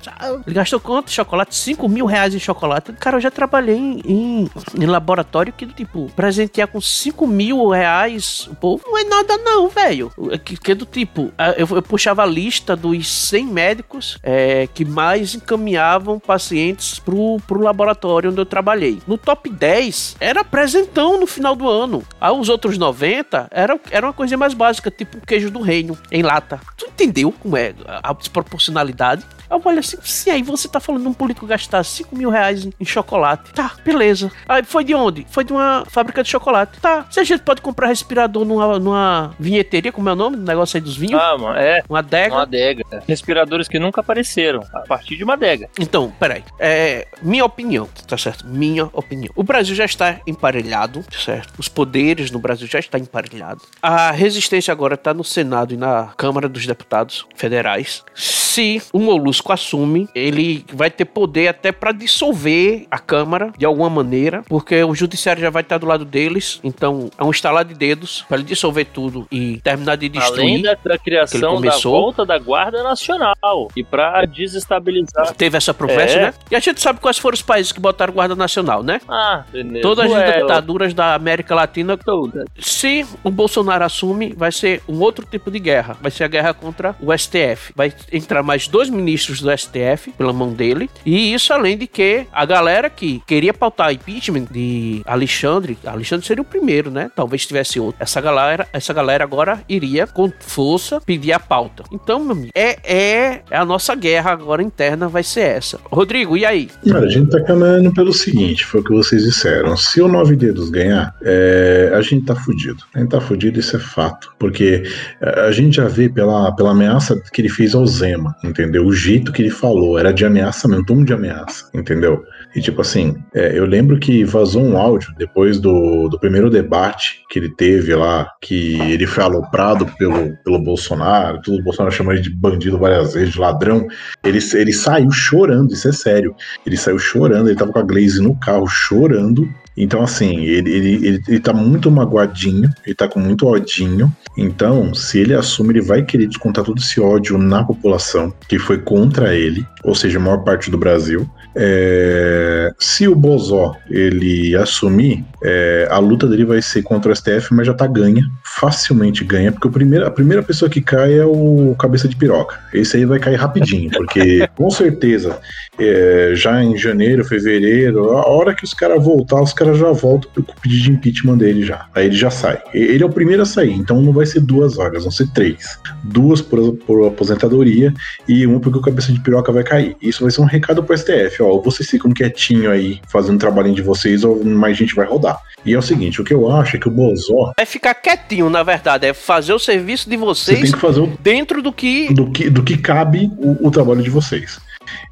Ele gastou quanto chocolate? 5 mil reais em chocolate. Cara, eu já trabalhei em, em, laboratório que, tipo, presentear com 5 mil reais, povo não é nada não, velho. Que, que do tipo, eu, eu, puxava a lista dos 100 médicos é, que mais encaminhavam pacientes pro, pro laboratório onde eu trabalhei. No top 10, era presentão no final do ano. Aí os outros 90 era, era uma coisa mais básica, tipo queijo do reino, em lata. Tu entendeu como é a desproporcionalidade eu olho assim, sim, aí você tá falando de um político gastar 5 mil reais em chocolate. Tá, beleza. Aí foi de onde? Foi de uma fábrica de chocolate. Tá, se a gente pode comprar respirador numa, numa vinheteria, como é o nome do negócio aí dos vinhos? Ah, mano, é. Uma adega. Uma adega. Respiradores que nunca apareceram, a partir de uma adega. Então, peraí. É, minha opinião, tá certo? Minha opinião. O Brasil já está emparelhado, certo? Os poderes no Brasil já estão emparelhados. A resistência agora tá no Senado e na Câmara dos Deputados Federais. Se o Molusco assume, ele vai ter poder até para dissolver a Câmara de alguma maneira, porque o Judiciário já vai estar do lado deles, então é um estalar de dedos para ele dissolver tudo e terminar de destruir. Além da, da criação da volta da Guarda Nacional e para desestabilizar. Teve essa promessa, é. né? E a gente sabe quais foram os países que botaram Guarda Nacional, né? Ah. Todas as ditaduras da América Latina. Toda. Se o Bolsonaro assume, vai ser um outro tipo de guerra. Vai ser a guerra contra o STF. Vai entrar mais dois ministros do STF pela mão dele. E isso além de que a galera que queria pautar impeachment de Alexandre, Alexandre seria o primeiro, né? Talvez tivesse outro. Essa galera, essa galera agora iria com força pedir a pauta. Então, meu amigo, é, é, é a nossa guerra agora interna vai ser essa. Rodrigo, e aí? a gente tá caminhando pelo seguinte, foi o que vocês disseram. Se o Nove Dedos ganhar, é, é, a gente tá fudido. A gente tá fudido, isso é fato. Porque a gente já vê pela, pela ameaça que ele fez ao Zema, entendeu? O jeito que ele falou era de ameaça mesmo, tom de ameaça, entendeu? E tipo assim, é, eu lembro que vazou um áudio depois do, do primeiro debate que ele teve lá, que ele foi aloprado pelo, pelo Bolsonaro, tudo o Bolsonaro chamou ele de bandido várias vezes, de ladrão. Ele, ele saiu chorando, isso é sério. Ele saiu chorando, ele tava com a Glaze no carro chorando, então, assim, ele, ele, ele, ele tá muito magoadinho, ele tá com muito odinho. Então, se ele assume, ele vai querer descontar todo esse ódio na população que foi contra ele, ou seja, a maior parte do Brasil. É, se o Bozó ele assumir, é, a luta dele vai ser contra o STF, mas já tá ganha, facilmente ganha, porque o primeiro, a primeira pessoa que cai é o cabeça de piroca. Esse aí vai cair rapidinho, porque com certeza é, já em janeiro, fevereiro, a hora que os caras voltar, os caras já voltam pro pedido de impeachment dele já. Aí ele já sai. Ele é o primeiro a sair, então não vai ser duas vagas, vão ser três. Duas por, por aposentadoria e uma porque o cabeça de piroca vai cair. Isso vai ser um recado pro STF, ó, vocês ficam quietinho aí, fazendo o trabalhinho de vocês, ou mais gente vai rodar. E é o seguinte, o que eu acho é que o Bozó... É ficar quietinho, na verdade, é fazer o serviço de vocês Você tem que fazer o... dentro do que... Do que, do que cabe o, o trabalho de vocês.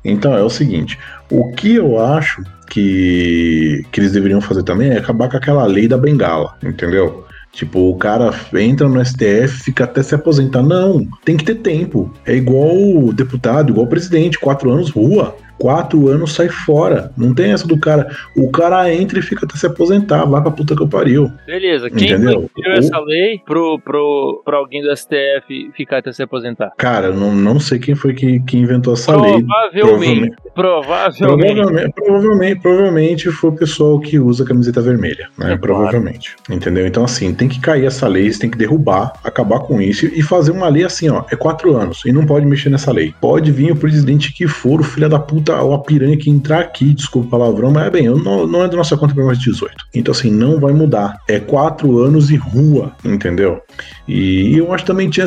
Então é o seguinte: o que eu acho que, que eles deveriam fazer também é acabar com aquela lei da bengala, entendeu? Tipo, o cara entra no STF, fica até se aposentar. Não, tem que ter tempo. É igual deputado, igual presidente, quatro anos rua quatro anos sai fora. Não tem essa do cara. O cara entra e fica até se aposentar, vai pra puta que eu pariu. Beleza, quem Entendeu? criou essa lei pro, pro, pro alguém do STF ficar até se aposentar? Cara, não, não sei quem foi que, que inventou essa provavelmente, lei. Provavelmente. Provavelmente. Provavelmente, provavelmente foi o pessoal que usa camiseta vermelha, né? É provavelmente. Claro. Entendeu? Então, assim, tem que cair essa lei, tem que derrubar, acabar com isso e fazer uma lei assim, ó. É quatro anos e não pode mexer nessa lei. Pode vir o presidente que for, o filho da puta puta, a piranha que entrar aqui, desculpa o palavrão, mas é bem, não, não é da nossa conta para mais 18. Então, assim, não vai mudar. É quatro anos e rua, entendeu? E eu acho que também tinha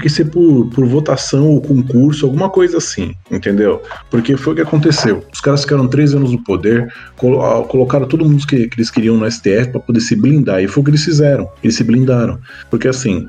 que ser por, por votação ou concurso, alguma coisa assim, entendeu? Porque foi o que aconteceu. Os caras ficaram três anos no poder, colocaram todo mundo que, que eles queriam no STF para poder se blindar. E foi o que eles fizeram. Eles se blindaram. Porque assim,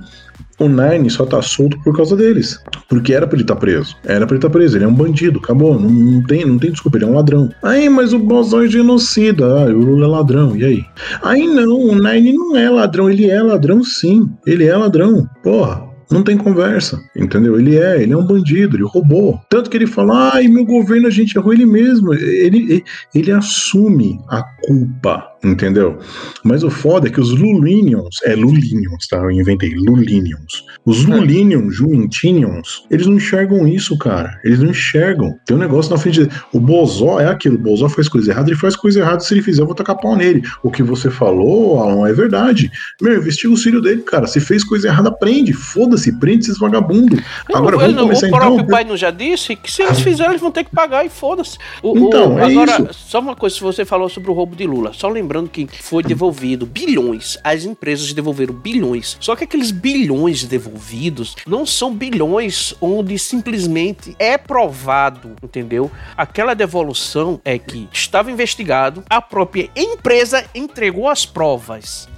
o Nine só tá solto por causa deles. Porque era pra ele estar tá preso. Era pra ele estar tá preso. Ele é um bandido, acabou. Não, não, tem, não tem desculpa, ele é um ladrão. Aí, mas o Bozão é genocida. Ah, o Lula é ladrão. E aí? Aí não, o Nine não é ladrão. Ele é ladrão sim. Ele é ladrão. Porra. Não tem conversa, entendeu? Ele é, ele é um bandido, ele roubou. Tanto que ele fala, ai, meu governo a gente errou ele mesmo. Ele, ele, ele assume a culpa entendeu? Mas o foda é que os Lulinions, é Lulinions, tá? Eu inventei, Lulinions. Os é. Lulinions, Juintinions, eles não enxergam isso, cara. Eles não enxergam. Tem um negócio na frente de... O Bozó é aquilo, o Bozó faz coisa errada, ele faz coisa errada, se ele fizer, eu vou tacar pau nele. O que você falou, Alan, é verdade. Meu, investiga o filho dele, cara. Se fez coisa errada, prende. Foda-se, prende esses vagabundos. Agora, vamos não, começar o próprio então, pai não já disse que se eles fizerem, eles vão ter que pagar e foda-se. Então, o, é agora, isso. só uma coisa, se você falou sobre o roubo de Lula, só lembrar lembrando que foi devolvido bilhões, as empresas devolveram bilhões. Só que aqueles bilhões devolvidos não são bilhões onde simplesmente é provado, entendeu? Aquela devolução é que estava investigado, a própria empresa entregou as provas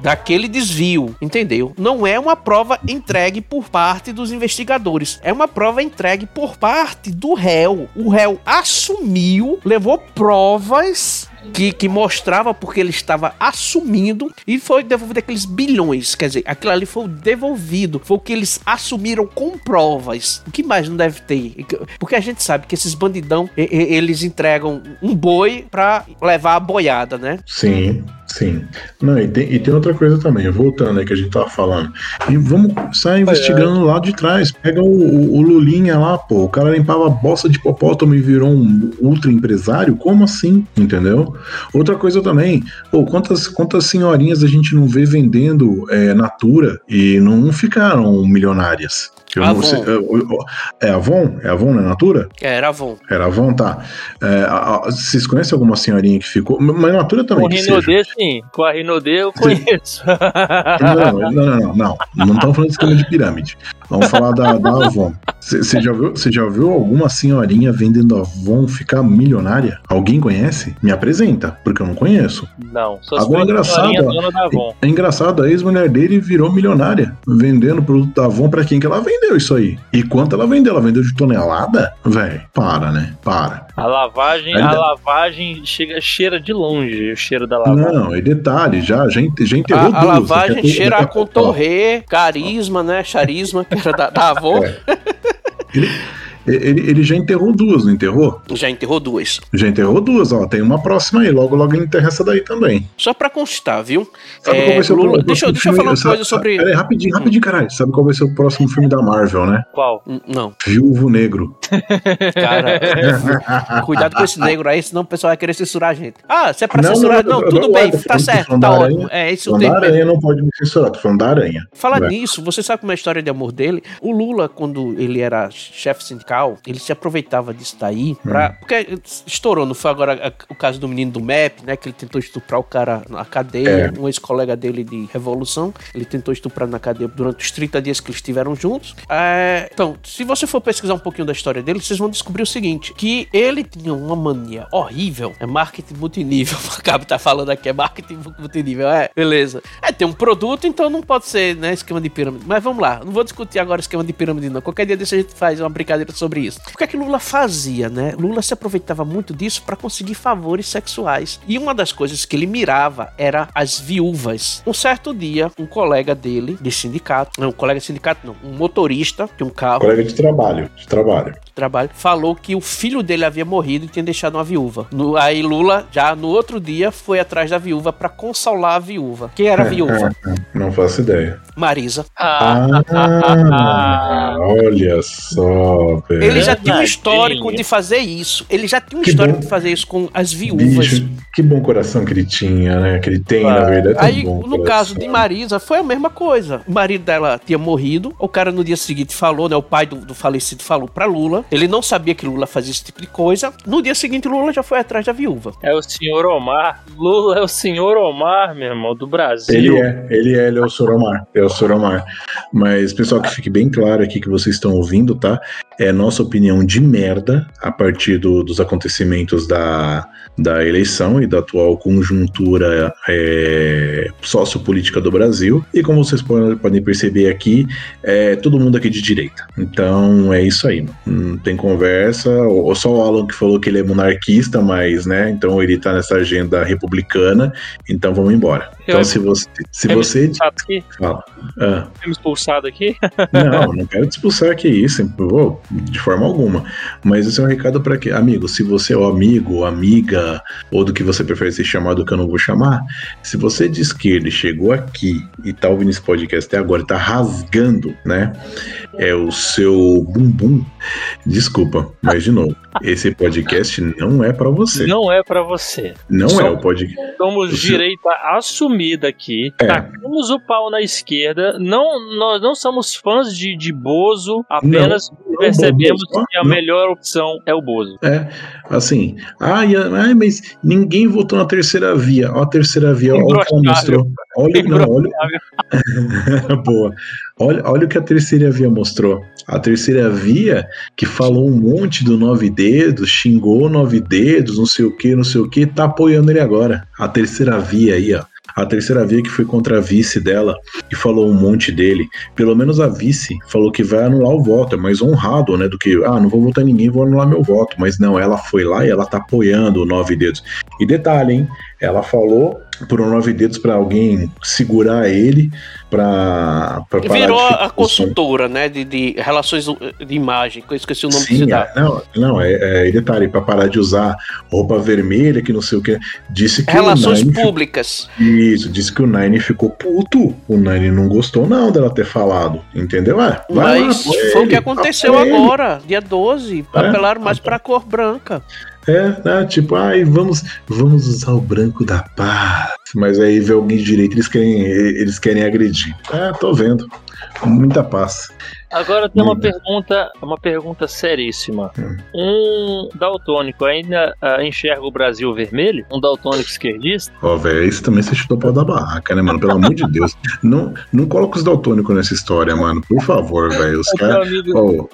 daquele desvio, entendeu? Não é uma prova entregue por parte dos investigadores, é uma prova entregue por parte do réu. O réu assumiu, levou provas que, que mostrava porque ele estava assumindo e foi devolvido aqueles bilhões. Quer dizer, aquilo ali foi devolvido, foi o que eles assumiram com provas. O que mais não deve ter? Porque a gente sabe que esses bandidão, eles entregam um boi pra levar a boiada, né? Sim. Sim. Não, e tem, e tem outra coisa também, voltando aí que a gente tava falando. E vamos sair investigando é. lá de trás. Pega o, o, o, Lulinha lá, pô. O cara limpava a bosta de hipopótamo e virou um ultra empresário? Como assim? Entendeu? Outra coisa também, pô, quantas, quantas senhorinhas a gente não vê vendendo é, Natura e não ficaram milionárias? Eu Avon. Sei, é, é Avon? É Avon na é Natura? É, era Avon. Era Avon, tá. É, a, a, vocês conhecem alguma senhorinha que ficou? Mas Natura também. Com a Rinodê, sim. Com a Rinodê eu conheço. não, não, não, não. Não, estamos falando de esquema de pirâmide. Vamos falar da, da Avon. Você já, viu, já viu alguma senhorinha vendendo Avon ficar milionária? Alguém conhece? Me apresenta, porque eu não conheço. Não, só Agora é engraçado. É, é engraçado, a ex-mulher dele virou milionária, vendendo produto da Avon pra quem que ela vendeu isso aí. E quanto ela vendeu? Ela vendeu de tonelada? Véi, para, né? Para. A lavagem, a lavagem chega, cheira de longe o cheiro da lavagem. Não, é detalhe, já, já, já enterrou a, a lavagem cheira a contorré, carisma, né? Charisma, que era da, da Avon. É. Ele, ele, ele, já enterrou duas, não enterrou? Já enterrou duas. Já enterrou duas, ó. Tem uma próxima aí. Logo, logo ele enterra essa daí também. Só pra constar, viu? Sabe é, qual vai ser Lula, o deixa, deixa eu falar uma coisa sobre. Pera aí, rapidinho, rapidinho, caralho. Sabe qual vai ser o próximo filme da Marvel, né? Qual? Não. Viúvo Negro. Cara, cuidado com esse negro aí, senão o pessoal vai querer censurar a gente. Ah, se é pra não, censurar, não, não, tudo bem, tá certo, tá ótimo. É, esse o tema. Da aranha não pode me censurar, tô falando da aranha. Falar nisso, você sabe como é a história de amor dele? O Lula, quando ele era chefe sindical, ele se aproveitava disso daí pra. Hum. Porque estourou, não foi agora o caso do menino do MEP, né? Que ele tentou estuprar o cara na cadeia, é. um ex-colega dele de revolução. Ele tentou estuprar na cadeia durante os 30 dias que eles estiveram juntos. É, então, se você for pesquisar um pouquinho da história dele, vocês vão descobrir o seguinte: que ele tinha uma mania horrível. É marketing multinível. O Cabo tá falando aqui, é marketing multinível. É, beleza. É, tem um produto, então não pode ser, né? Esquema de pirâmide. Mas vamos lá, não vou discutir agora esquema de pirâmide, não. Qualquer dia desse a gente faz uma brincadeira sobre isso. Por que, é que Lula fazia, né? Lula se aproveitava muito disso para conseguir favores sexuais. E uma das coisas que ele mirava era as viúvas. Um certo dia, um colega dele, de sindicato, não, um colega de sindicato não, um motorista de um carro. Colega de trabalho, de trabalho. De trabalho, falou que o filho dele havia morrido e tinha deixado uma viúva. No, aí Lula, já no outro dia, foi atrás da viúva para consolar a viúva. Quem era a viúva? não faço ideia. Marisa. Ah, ah olha só, velho. Ele já tinha um histórico de fazer isso. Ele já tinha um que histórico bom. de fazer isso com as viúvas. Bicho, que bom coração que ele tinha, né? Que ele tem, ah. na verdade. Aí, no coração. caso de Marisa, foi a mesma coisa. O marido dela tinha morrido. O cara no dia seguinte falou, né? O pai do, do falecido falou pra Lula. Ele não sabia que Lula fazia esse tipo de coisa. No dia seguinte, Lula já foi atrás da viúva. É o senhor Omar. Lula é o senhor Omar, meu irmão, do Brasil. Ele é, ele é, ele é o senhor Omar. É o senhor Omar. Mas, pessoal, que fique bem claro aqui que vocês estão ouvindo, tá? É nossa opinião de merda a partir do, dos acontecimentos da, da eleição e da atual conjuntura é, sociopolítica do Brasil. E como vocês podem perceber aqui, é todo mundo aqui de direita. Então é isso aí. Não tem conversa. Ou só o Alan que falou que ele é monarquista, mas, né? Então ele tá nessa agenda republicana. Então vamos embora. Então, se você. Se você aqui? Fala. Ah. expulsado aqui? não, não quero te expulsar aqui, isso, de forma alguma. Mas esse é um recado para que, amigo, se você é o amigo, amiga, ou do que você prefere ser chamado, que eu não vou chamar, se você de esquerda chegou aqui e tá ouvindo esse podcast até agora, tá rasgando, né? É o seu bumbum. Desculpa, mas de novo, esse podcast não é para você. Não é para você. Não Somos, é o podcast. Somos direita assumida aqui. É. Tacamos o pau na esquerda. Não, nós não somos fãs de, de Bozo, apenas não, percebemos não, que a melhor opção é o Bozo. É, assim. Ai, ai, mas ninguém votou na terceira via. Ó, a terceira via, olha o que ela mostrou. Olha, não, olha. Boa. Olha, olha o que a terceira via mostrou. A terceira via que falou um monte do nove dedos, xingou nove dedos, não sei o que, não sei o que, tá apoiando ele agora. A terceira via aí, ó. A terceira via que foi contra a vice dela e falou um monte dele. Pelo menos a vice falou que vai anular o voto. É mais honrado, né? Do que, ah, não vou votar ninguém, vou anular meu voto. Mas não, ela foi lá e ela tá apoiando o nove dedos. E detalhe, hein? Ela falou por um nove dedos para alguém segurar ele para virou a consultora né de, de, relações de imagem que eu esqueci o nome Sim, que é, não não é, é detalhe para parar de usar roupa vermelha que não sei o que disse que relações públicas. Ficou, isso disse que o Nine ficou puto. O Nine não gostou não dela ter falado entendeu? É, mas lá, foi ele, o que aconteceu agora dia 12 é, apelaram mais para cor branca é, né? Tipo, ai, vamos, vamos usar o branco da paz. Mas aí vê alguém direito, eles querem, eles querem agredir. É, tô vendo. Muita paz. Agora tem uma pergunta, uma pergunta seríssima. Hum. Um daltônico ainda uh, enxerga o Brasil vermelho? Um daltônico esquerdista? Ó, oh, velho, isso também você chutou pau da barraca, né, mano? Pelo amor de Deus. Não, não coloca os daltônicos nessa história, mano. Por favor, velho. Os caras. Oh,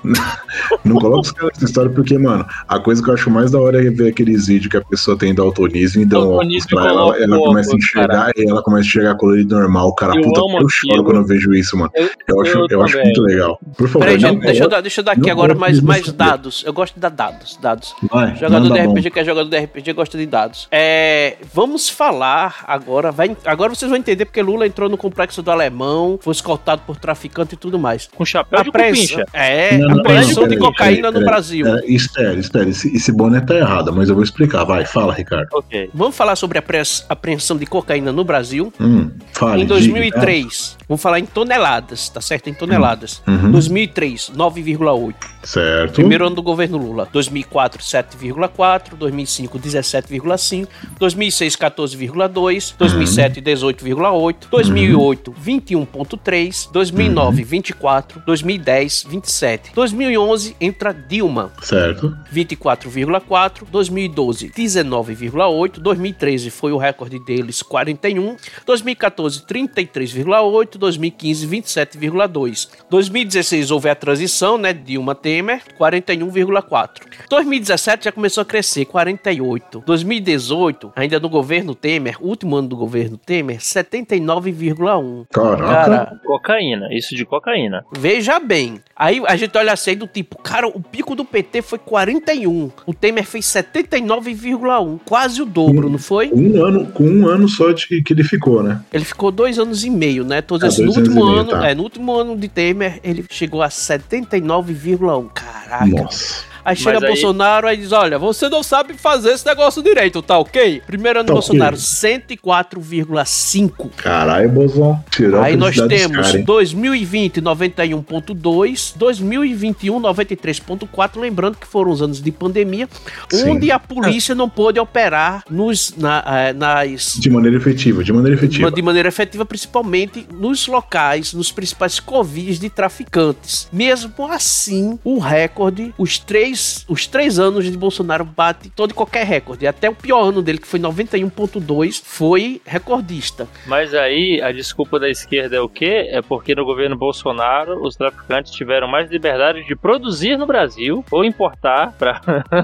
não coloca os caras nessa história porque, mano, a coisa que eu acho mais da hora é ver aqueles vídeos que a pessoa tem daltonismo e dão óculos pra ela, ela começa a enxergar e ela começa a enxergar colorido normal. Cara, eu puta, eu choro quando eu vejo isso, mano. Eu, eu acho, eu, eu acho muito legal. Por favor, Peraí, não, deixa, eu dar, deixa eu dar aqui agora mais, mais dados. Eu gosto de dar dados. dados. Vai, jogador de RPG bom. que é jogador de RPG gosta de dados. É, vamos falar agora. Vai, agora vocês vão entender porque Lula entrou no complexo do alemão, foi escoltado por traficante e tudo mais. Com chapéu a de pressa, É, não, não, apreensão de cocaína no Brasil. Espera, espera. Esse, esse boné tá errado, mas eu vou explicar. Vai, fala, Ricardo. Ok. Vamos falar sobre a apreensão de cocaína no Brasil. Hum, fale, em 2003, Vamos falar em toneladas, tá certo? Em toneladas. Uhum. 2003, 9,8. Certo. Primeiro ano do governo Lula. 2004, 7,4. 2005, 17,5. 2006, 14,2. 2007, 18,8. 2008, 21,3. 2009, 24. 2010, 27. 2011 entra Dilma. Certo. 24,4. 2012, 19,8. 2013 foi o recorde deles, 41. 2014, 33,8. 2015, 27,2. 2016 houve a transição, né, Dilma Temer, 41,4. 2017 já começou a crescer, 48. 2018, ainda no governo Temer, último ano do governo Temer, 79,1. Caraca. cocaína, isso de cocaína. Veja bem. Aí a gente olha assim do tipo, cara, o pico do PT foi 41. O Temer fez 79,1, quase o dobro, um, não foi? Um ano, com um ano só de que ele ficou, né? Ele ficou dois anos e meio, né? Todos no último ano, tá. é, no último ano de Temer, ele chegou a 79,1. Caraca. Nossa. Aí chega aí... Bolsonaro e diz: Olha, você não sabe fazer esse negócio direito, tá ok? Primeiro ano tá Bolsonaro, okay. 104,5. Caralho, Bolsonaro. Aí nós temos cara, 2020, 91,2. 2021, 93,4. Lembrando que foram os anos de pandemia, Sim. onde a polícia não pôde operar nos, na, eh, nas. De maneira efetiva, de maneira efetiva. De maneira efetiva, principalmente nos locais, nos principais covis de traficantes. Mesmo assim, o recorde, os três três, os três anos de Bolsonaro bate todo e qualquer recorde. Até o pior ano dele, que foi 91.2, foi recordista. Mas aí a desculpa da esquerda é o quê? É porque no governo Bolsonaro os traficantes tiveram mais liberdade de produzir no Brasil ou importar para.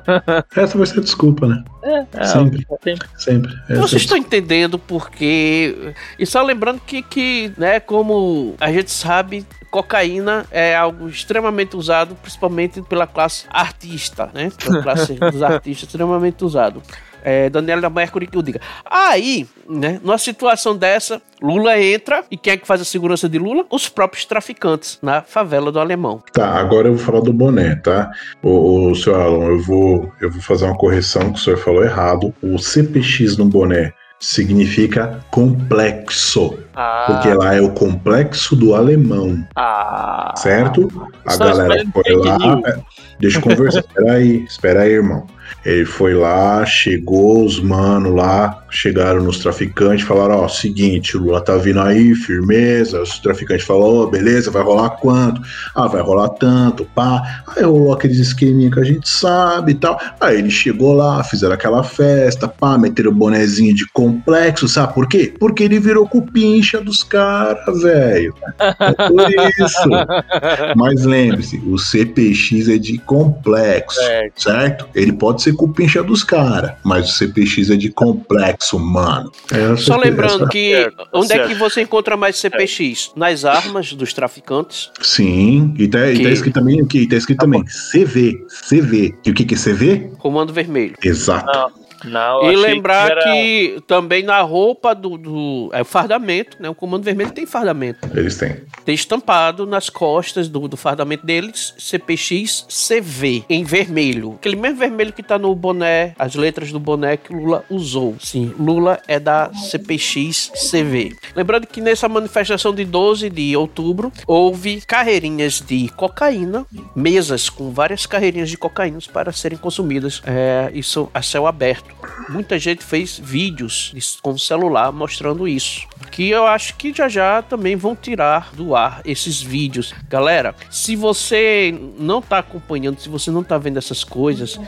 Essa vai ser a desculpa, né? É, é sempre. sempre. sempre. Vocês estão entendendo porque. E só lembrando que, que, né, como a gente sabe, cocaína é algo extremamente usado, principalmente pela classe artista, né? Pela classe dos artistas, extremamente usado. É, Daniela Mercury que o diga. Aí, né, numa situação dessa, Lula entra e quem é que faz a segurança de Lula? Os próprios traficantes na favela do Alemão. Tá, agora eu vou falar do boné, tá? O, o senhor Alan, eu vou, eu vou fazer uma correção que o senhor falou errado. O CPX no boné significa complexo. Ah. Porque lá é o complexo do alemão. Ah. Certo? A Só galera foi lá. É, deixa eu conversar. espera aí, espera aí, irmão. Ele foi lá, chegou, os mano lá, chegaram nos traficantes, falaram, ó, seguinte, o Lula tá vindo aí, firmeza, os traficantes falaram, ó, oh, beleza, vai rolar quanto? Ah, vai rolar tanto, pá. Aí rolou aqueles esqueminha que a gente sabe e tal. Aí ele chegou lá, fizeram aquela festa, pá, meteram o bonezinho de complexo, sabe por quê? Porque ele virou cupincha dos caras, velho. É por isso. Mas lembre-se, o CPX é de complexo, certo? Ele pode ser cupincha dos caras, mas o CPX é de complexo, mano. É Só lembrando que certo, onde certo. é que você encontra mais CPX? Nas armas dos traficantes. Sim, e tá, que... e tá escrito também aqui, tá escrito também CV, CV. E o que que é CV? Comando Vermelho. Exato. Não. Não, e lembrar que, era... que, também na roupa do, do é o fardamento, né? O Comando Vermelho tem fardamento. Eles têm. Tem estampado nas costas do, do fardamento deles CPX CV em vermelho. Aquele mesmo vermelho que tá no boné, as letras do boné que Lula usou. Sim, Lula é da CPX CV. Lembrando que nessa manifestação de 12 de outubro houve carreirinhas de cocaína, mesas com várias carreirinhas de cocaína para serem consumidas. É, isso a céu aberto muita gente fez vídeos com celular mostrando isso. Que eu acho que já já também vão tirar do ar esses vídeos. Galera, se você não tá acompanhando, se você não tá vendo essas coisas,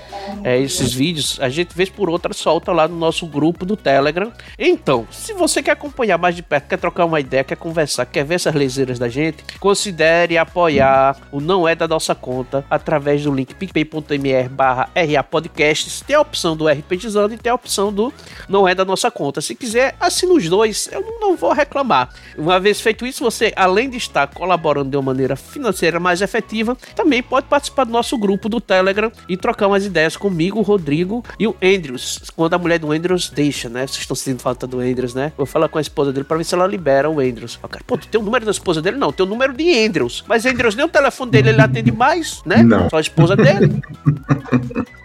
é, esses vídeos, a gente vez por outra solta lá no nosso grupo do Telegram. Então, se você quer acompanhar mais de perto, quer trocar uma ideia, quer conversar, quer ver essas leseiras da gente, considere apoiar o Não É da Nossa Conta através do link picpay.me barra Podcasts. Tem a opção do RPGizando e tem a opção do Não É da Nossa Conta. Se quiser, assina os dois, eu não vou reclamar. Uma vez feito isso, você, além de estar colaborando de uma maneira financeira mais efetiva, também pode participar do nosso grupo do Telegram e trocar umas ideias comigo, o Rodrigo e o Andrews. Quando a mulher do Andrews deixa, né? Vocês estão sentindo falta do Andrews, né? Vou falar com a esposa dele pra ver se ela libera o Andrews. Cara, pô, tu tem o número da esposa dele? Não, tem o número de Andrews. Mas Andrews nem o telefone dele ele atende mais, né? Não. Só a esposa dele.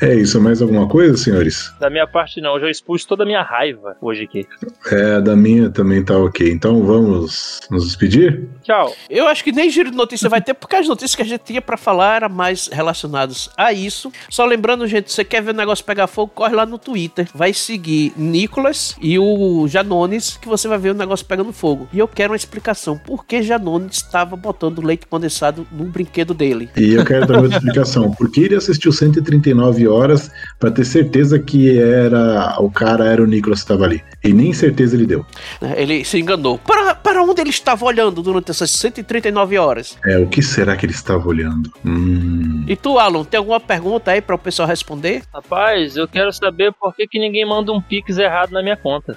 É isso, mais alguma coisa, senhores? Da minha parte não, eu já expus toda a minha raiva hoje aqui. É, da minha também tá ok. Então vamos nos despedir? Tchau. Eu acho que nem giro de notícia vai ter, porque as notícias que a gente tinha para falar eram mais relacionadas a isso. Só lembrando, gente, você quer ver o negócio pegar fogo, corre lá no Twitter. Vai seguir Nicolas e o Janones, que você vai ver o negócio pegando fogo. E eu quero uma explicação. Por que Janones estava botando leite condensado no brinquedo dele? E eu quero dar outra explicação. Por que ele assistiu 139 horas para ter certeza que era o cara era o Nicolas que estava ali. E nem certeza ele deu. É, ele se enganou. Para, para onde ele estava olhando durante essas 139 horas? É, o que será que ele estava olhando? Hum. E tu, Alan, tem alguma pergunta aí para o pessoal responder? Rapaz, eu quero saber por que, que ninguém manda um pix errado na minha conta.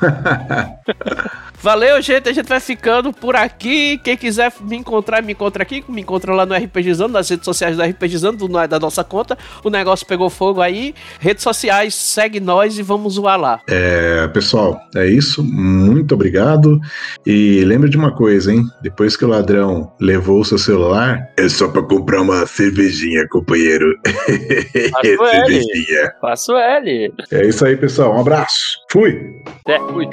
Valeu, gente. A gente vai ficando por aqui. Quem quiser me encontrar, me encontra aqui. Me encontra lá no RPGizando, nas redes sociais do RPGizando, não é da nossa conta. O negócio pegou fogo aí. Redes sociais, segue nós e vamos zoar lá. É, pessoal, é isso. Muito obrigado. E lembre de uma coisa, hein? Depois que o ladrão levou o seu celular, é só pra comprar uma cervejinha, companheiro. Cervejinha. L. Faço L. É isso aí, pessoal. Um abraço. Fui. Até, fui.